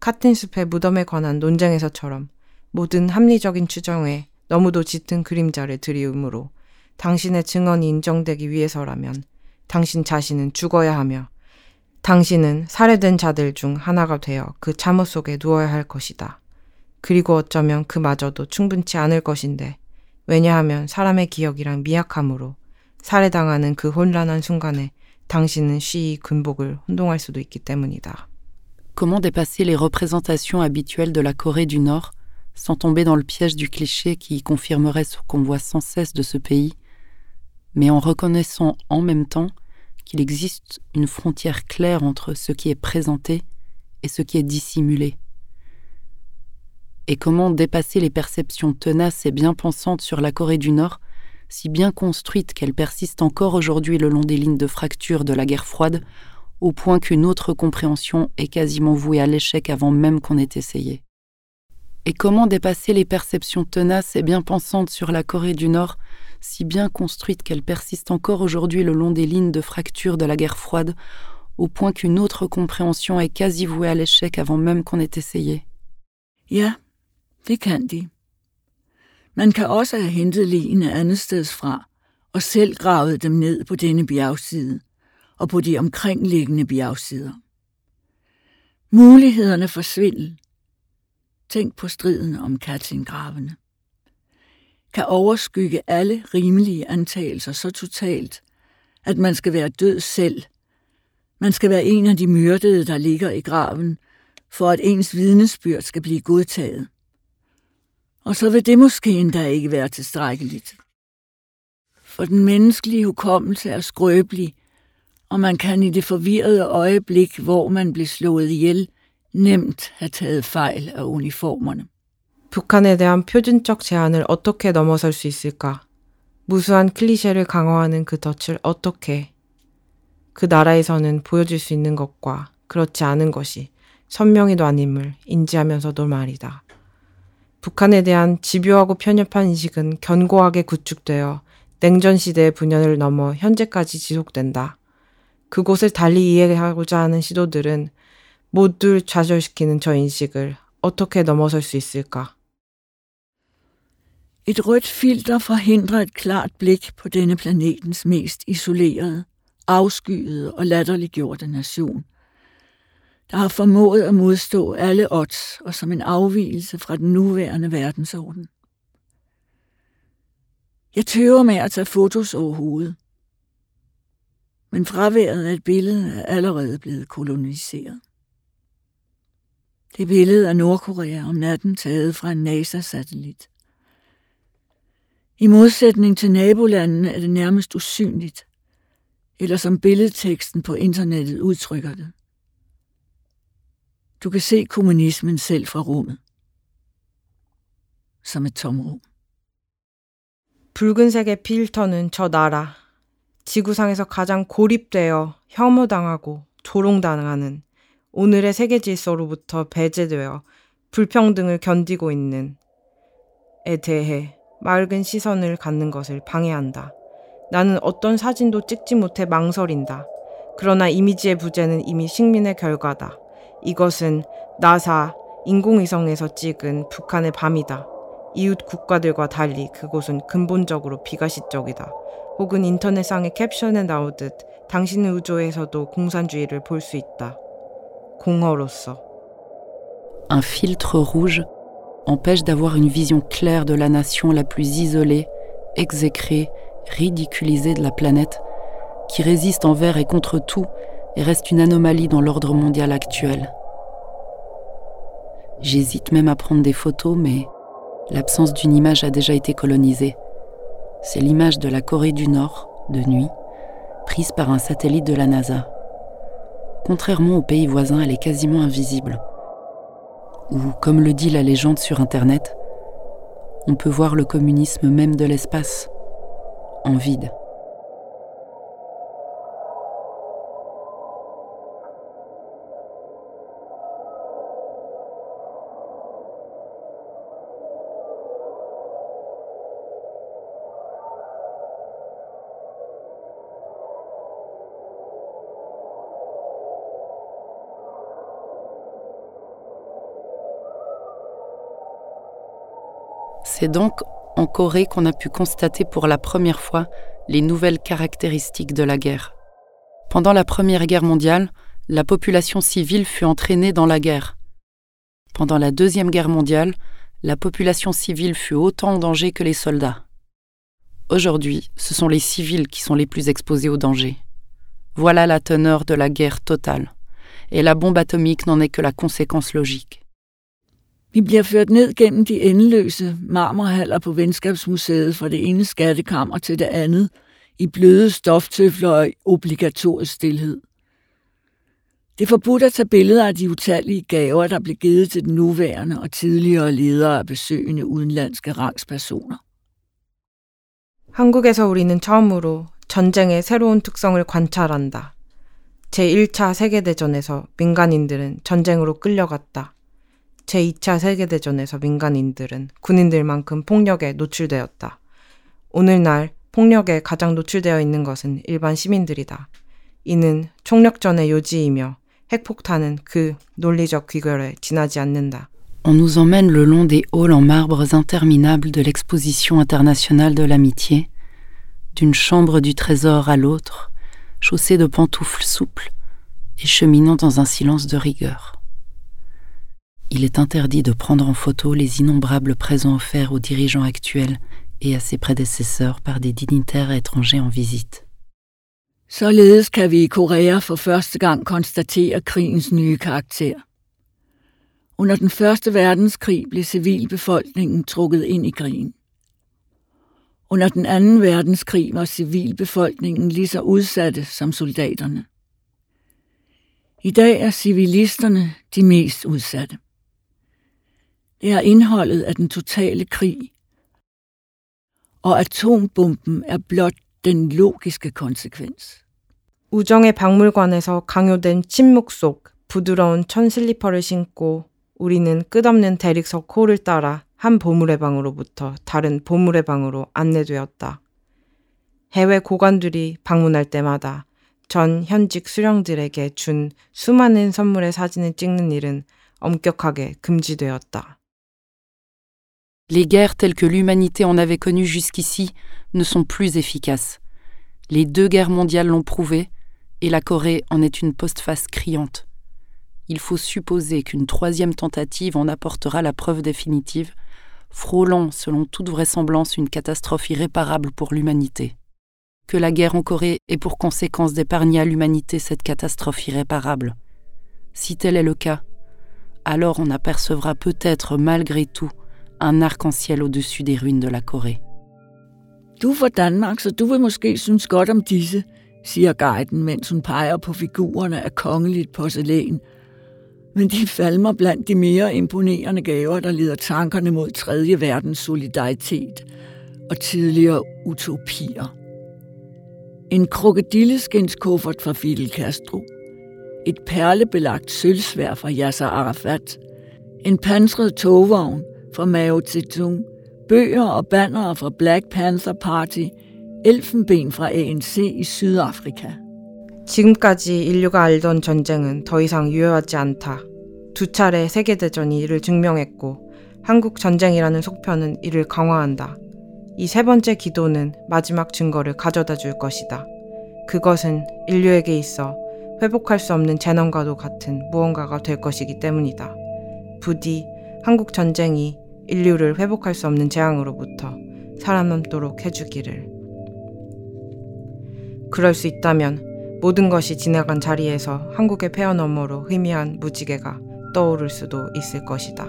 D: 카틴 숲의 무덤에 관한 논쟁에서처럼 모든 합리적인 추정에 너무도 짙은 그림자를 들이우므로 당신의 증언이 인정되기 위해서라면 당신 자신은 죽어야 하며 당신은 살해된 자들 중 하나가 되어 그 잠옷 속에 누워야 할 것이다. 그리고 어쩌면 그마저도 충분치 않을 것인데 왜냐하면 사람의 기억이란 미약함으로 살해당하는 그 혼란한 순간에 당신은 쉬이 군복을 혼동할 수도 있기 때문이다.
B: Comment dépasser les représentations habituelles de la Corée du Nord sans tomber dans le piège du cliché qui confirmerait ce qu'on voit sans cesse de ce pays, mais en reconnaissant en même temps qu'il existe une frontière claire entre ce qui est présenté et ce qui est dissimulé. Et comment dépasser les perceptions tenaces et bien pensantes sur la Corée du Nord, si bien construite qu'elle persiste encore aujourd'hui le long des lignes de fracture de la guerre froide, au point qu'une autre compréhension est quasiment vouée à l'échec avant même qu'on ait essayé. Et comment dépasser les perceptions tenaces et bien pensantes sur la Corée du Nord, si bien construite qu'elle persiste encore aujourd'hui le long des lignes de fracture de la guerre froide, au point qu'une autre compréhension est quasi vouée à l'échec avant même qu'on ait essayé?
C: Man kan også have hentet ligene andet steds fra, og selv gravet dem ned på denne bjergside, og på de omkringliggende bjergsider. Mulighederne for svindel, tænk på striden om Katlingravene, kan overskygge alle rimelige antagelser så totalt, at man skal være død selv. Man skal være en af de myrdede, der ligger i graven, for at ens vidnesbyrd skal blive godtaget. Og så vil det måske endda ikke være tilstrækkeligt. For den menneskelige hukommelse er skrøbelig, og man kan i det forvirrede øjeblik, hvor man blev slået ihjel, nemt have taget fejl af uniformerne.
D: 북한에 대한 표준적 제한을 어떻게 넘어설 수 있을까? 무수한 클리셰를 강화하는 그 덫을 어떻게 그 나라에서는 보여줄 수 있는 것과 그렇지 않은 것이 선명히도 아님을 인지하면서도 말이다. 북한에 대한 집요하고 편협한 인식은 견고하게 구축되어 냉전 시대의 분열을 넘어 현재까지 지속된다. 그곳을 달리 이해하고자 하는 시도들은 모두 좌절시키는 저 인식을 어떻게 넘어설 수 있을까?
C: Et rødt filter forhindrer et klart blik på denne planetens mest isolerede, afskyede og latterliggjorte nation, der har formået at modstå alle odds og som en afvielse fra den nuværende verdensorden. Jeg tøver med at tage fotos overhovedet, men fraværet af et billede er allerede blevet koloniseret. Det billede af Nordkorea om natten taget fra en NASA-satellit. I modsætning til nabolandene er det nærmest usynligt, eller som billedteksten på internettet udtrykker det. Du kan se kommunismen selv fra rummet. Som et tomrum.
D: 붉은색의 필터는 저 나라. 지구상에서 가장 고립되어 혐오당하고 조롱당하는 오늘의 세계 질서로부터 배제되어 불평등을 견디고 있는 에 대해 맑은 시선을 갖는 것을 방해한다. 나는 어떤 사진도 찍지 못해 망설인다. 그러나 이미지의 부재는 이미 식민의 결과다. 이것은 나사 인공위성에서 찍은 북한의 밤이다. 이웃 국가들과 달리 그곳은 근본적으로 비가시적이다. 혹은 인터넷상의 캡션에 나오듯 당신의 우주에서도 공산주의를 볼 수 있다.
B: Un filtre rouge empêche d'avoir une vision claire de la nation la plus isolée, exécrée, ridiculisée de la planète, qui résiste envers et contre tout et reste une anomalie dans l'ordre mondial actuel. J'hésite même à prendre des photos, mais l'absence d'une image a déjà été colonisée. C'est l'image de la Corée du Nord, de nuit, prise par un satellite de la NASA. Contrairement aux pays voisins, elle est quasiment invisible. Ou, comme le dit la légende sur Internet, on peut voir le communisme même de l'espace, en vide. C'est donc en Corée qu'on a pu constater pour la première fois les nouvelles caractéristiques de la guerre. Pendant la Première Guerre mondiale, la population civile fut entraînée dans la guerre. Pendant la Deuxième Guerre mondiale, la population civile fut autant en danger que les soldats. Aujourd'hui, ce sont les civils qui sont les plus exposés au danger. Voilà la teneur de la guerre totale. Et la bombe atomique n'en est que la conséquence logique.
C: Vi bliver ført ned gennem de endeløse marmorhaller på Venskabsmuseet fra det ene skattekammer til det andet, i bløde stoftøfler og obligatorisk stillhed. Det er forbudt at tage billeder af de utallige gaver, der blev givet til den nuværende og tidligere ledere af besøgende udenlandske rangspersoner.
D: 한국에서 우리는 처음으로 전쟁의 새로운 특성을 관찰한다. 제1차 세계대전에서 민간인들은 전쟁으로 끌려갔다. 제2차 세계대전에서 민간인들은 군인들만큼 폭력에 노출되었다. 오늘날 폭력에 가장 노출되어 있는 것은 일반 시민들이다. 이는 총력전의 요지이며 핵폭탄은 그 논리적 귀결에 지나지 않는다.
B: On nous emmène le long des halls en marbres interminables de l'exposition internationale de l'amitié, d'une chambre du trésor à l'autre, chaussée de pantoufles souples et cheminant dans un silence de rigueur. Il est interdit de prendre en photo les innombrables présents offerts aux dirigeants actuels et à ses prédécesseurs par des dignitaires étrangers en visite.
C: Således kan vi i Korea for første gang konstatere krigens nye karakter. Under den første verdenskrig blev civilbefolkningen trukket ind i krigen. Under den anden verdenskrig var civilbefolkningen lige så udsatte som soldaterne. I dag er civilisterne de mest udsatte. Er indholdet af den totale krig, og atombomben er blot den logiske konsekvens.
D: 우정의 박물관에서 강요된 침묵 속 부드러운 천 슬리퍼를 신고 우리는 끝없는 대릭석 홀을 따라 한 보물의 방으로부터 다른 보물의 방으로 안내되었다. 해외 고관들이 방문할 때마다 전 현직 수령들에게 준 수많은 선물의 사진을 찍는 일은 엄격하게 금지되었다.
B: Les guerres telles que l'humanité en avait connues jusqu'ici ne sont plus efficaces. Les deux guerres mondiales l'ont prouvé, et la Corée en est une postface criante. Il faut supposer qu'une troisième tentative en apportera la preuve définitive, frôlant selon toute vraisemblance une catastrophe irréparable pour l'humanité. Que la guerre en Corée ait pour conséquence d'épargner à l'humanité cette catastrophe irréparable. Si tel est le cas, alors on apercevra peut-être malgré tout un arc-en-ciel au-dessus des ruines de la Corée.
C: Du er fra Danmark, så du vil måske synes godt om disse, siger guiden, mens hun peger på figurerne af kongeligt porcelæn. Men de falmer blandt de mere imponerende gaver, der leder tankerne mod tredje verdens solidaritet og tidligere utopier. En krokodilleskindskuffert fra Fidel Castro, et perlebelagt sølvsvær fra Yasser Arafat, en pansret togvogn fra Mao Zedong, bøger og bannere fra Black Panther Party, elfenben fra ANC i Sydafrika.
D: 지금까지 인류가 알던 전쟁은 더 이상 유효하지 않다. 두 차례 세계대전이 이를 증명했고, 한국 전쟁이라는 속편은 이를 강화한다. 이 세 번째 기도는 마지막 증거를 가져다 줄 것이다. 그것은 인류에게 있어 회복할 수 없는 재난과도 같은 무언가가 될 것이기 때문이다. 부디 한국 전쟁이 인류를 회복할 수 없는 재앙으로부터 살아남도록 해주기를. 그럴 수 있다면 모든 것이 지나간 자리에서 한국의 폐허 너머로 희미한 무지개가 떠오를 수도 있을 것이다.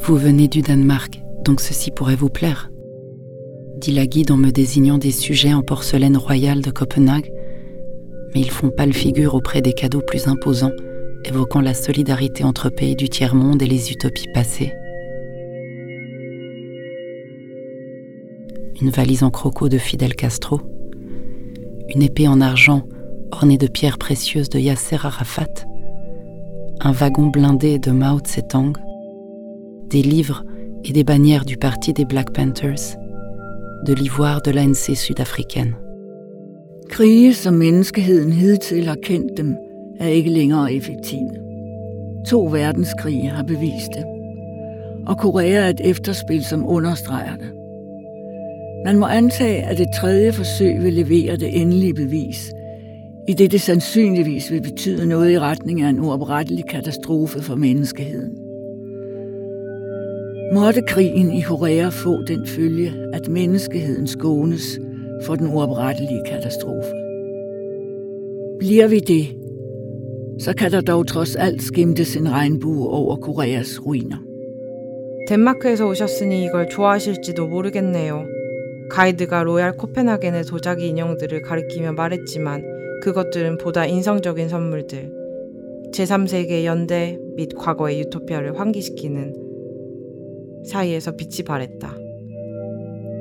B: Vous venez du Danemark, donc ceci pourrait vous plaire. Dit la guide en me désignant des sujets en porcelaine royale de Copenhague, mais ils font pâle figure auprès des cadeaux plus imposants, évoquant la solidarité entre pays du tiers-monde et les utopies passées. Une valise en croco de Fidel Castro, une épée en argent ornée de pierres précieuses de Yasser Arafat, un wagon blindé de Mao Tse-tung, des livres et des bannières du parti des Black Panthers, de l'ivoire de l'ANC sydafricaine.
C: Krige, som menneskeheden hidtil har kendt dem, er ikke længere effektive. To verdenskrige har bevist det. og Korea er et efterspil, som understreger det. Man må antage, at det tredje forsøg vil levere det endelige bevis, i det det sandsynligvis vil betyde noget i retning af en uoprettelig katastrofe for menneskeheden. Måtte krigen i Korea få den følge, at menneskeheden skånes for den uoprettelige katastrofe. Bliver vi det, så kan der dog trods alt skimtes en regnbue over Koreas ruiner.
D: 덴마크에서 오셨으니 이걸 좋아하실지도 모르겠네요. 가이드가 로얄 코펜하겐의 도자기 인형들을 가리키며 말했지만 그것들은 보다 인성적인 선물들. 제3세계 연대 및 과거의 유토피아를 환기시키는 사이에서 빛이 발했다.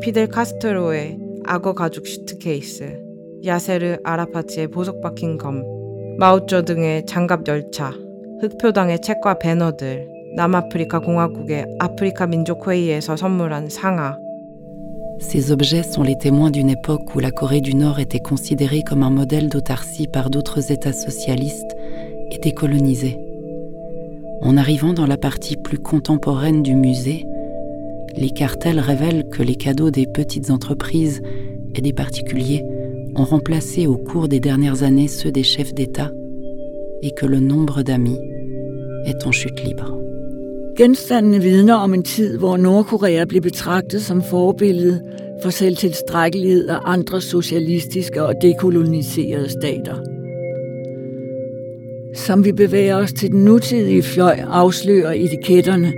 D: 피델 카스트로의 악어 가죽 슈트케이스, 야세르 아라파치의 보석 박힌 검, 마오쩌 등의 장갑 열차, 흑표당의 책과 배너들, 남아프리카 공화국의 아프리카 민족 회의에서 선물한 상하.
B: Ces objets sont les témoins d'une époque où la Corée du Nord était considérée comme un modèle d'autarcie par d'autres États socialistes et décolonisés. En arrivant dans la partie plus contemporaine du musée, les cartels révèlent que les cadeaux des petites entreprises et des particuliers ont remplacé au cours des dernières années ceux des chefs d'État et que le nombre d'amis est en chute libre.
C: Genstandene vidner om en tid, hvor Nordkorea blev betragtet som forbillede for selvtilstrækkelighed af andre socialistiske og dekoloniserede stater. Som vi bevæger os til den nutidige fløj, afslører etiketterne,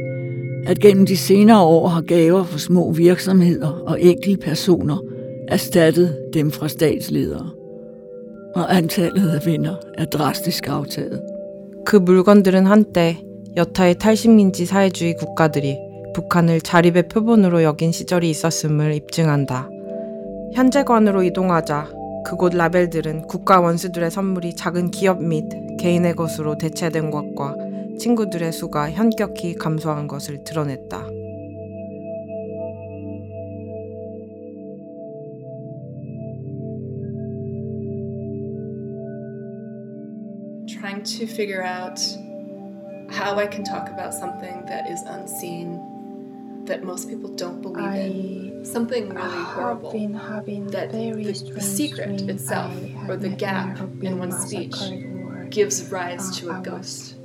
C: at gennem de senere år har gaver for små virksomheder og personer erstattet dem fra statsledere. Og antallet af vinder er drastisk aftaget.
D: 그 물건들은 한때 여타의 탈식민지 사회주의 국가들이 북한을 자립의 표본으로 여긴 시절이 있었음을 입증한다. 현재관으로 이동하자 그곳 라벨들은 국가 원수들의 선물이 작은 기업 및 개인의 것으로 대체된 것과 친구들의 수가 현격히 감소한 것을 드러냈다.
E: How I can talk about something that is unseen, that most people don't believe
F: I
E: in. Something really horrible.
F: Been having
E: that
F: very
E: the, the secret itself, or the gap in one's speech, gives rise
F: uh,
E: to a ghost.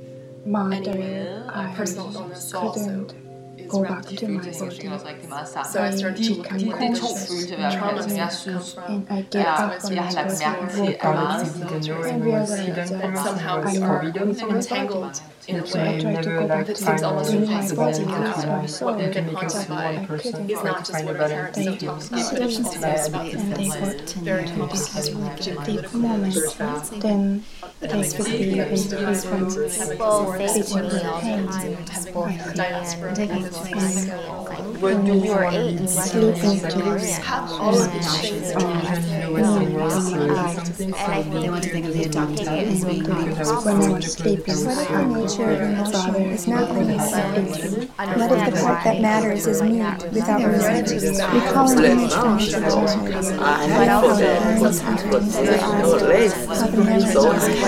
E: Anyway, personal illness also
F: go back to my body.
E: So I started to look
F: at
E: traumas
F: and I get up
E: on the
F: body and realize that
E: somehow we
F: are
E: entangled in a way that seems almost impossible to get out
F: of.
E: What we've been haunted by is not just what our parents have taught us, but it's also about this very complex,
F: deep moment. Then
G: Thanks me and when you were eight, and
H: what if the nature of my father is not what he's? What if the part that matters is mute without resistance? Recalling
G: image from childhood. What
H: else is possible? How the measure
A: is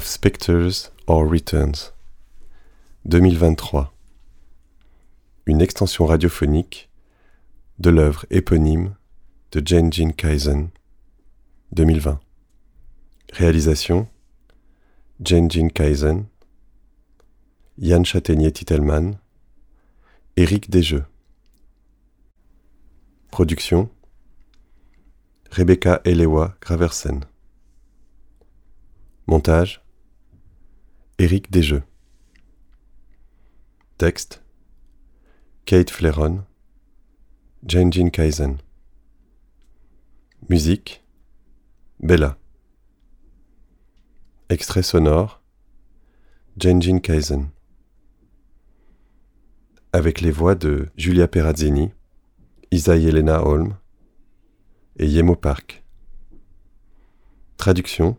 A: Spectres or Returns 2023 Une extension radiophonique de l'œuvre éponyme de Jane Jean Kaisen 2020 Réalisation Jane Jean Kaisen Yann Châtaignier-Titelman Éric Desjeux. Production Rebecca Elewa Graversen Montage. Éric Desjeux. Texte. Kate Fleron. Jane Jean Kaisen Musique. Bella. Extrait sonore. Jenjin Kaisen. Avec les voix de Julia Perazzini, Isaïe Elena Holm et Yemo Park. Traduction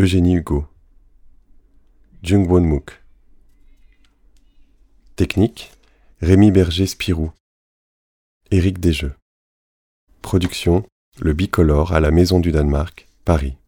A: Eugénie Hugo. Jungwon Mook. Technique Rémi Berger-Spirou. Éric Desjeux. Production Le Bicolore à la Maison du Danemark, Paris.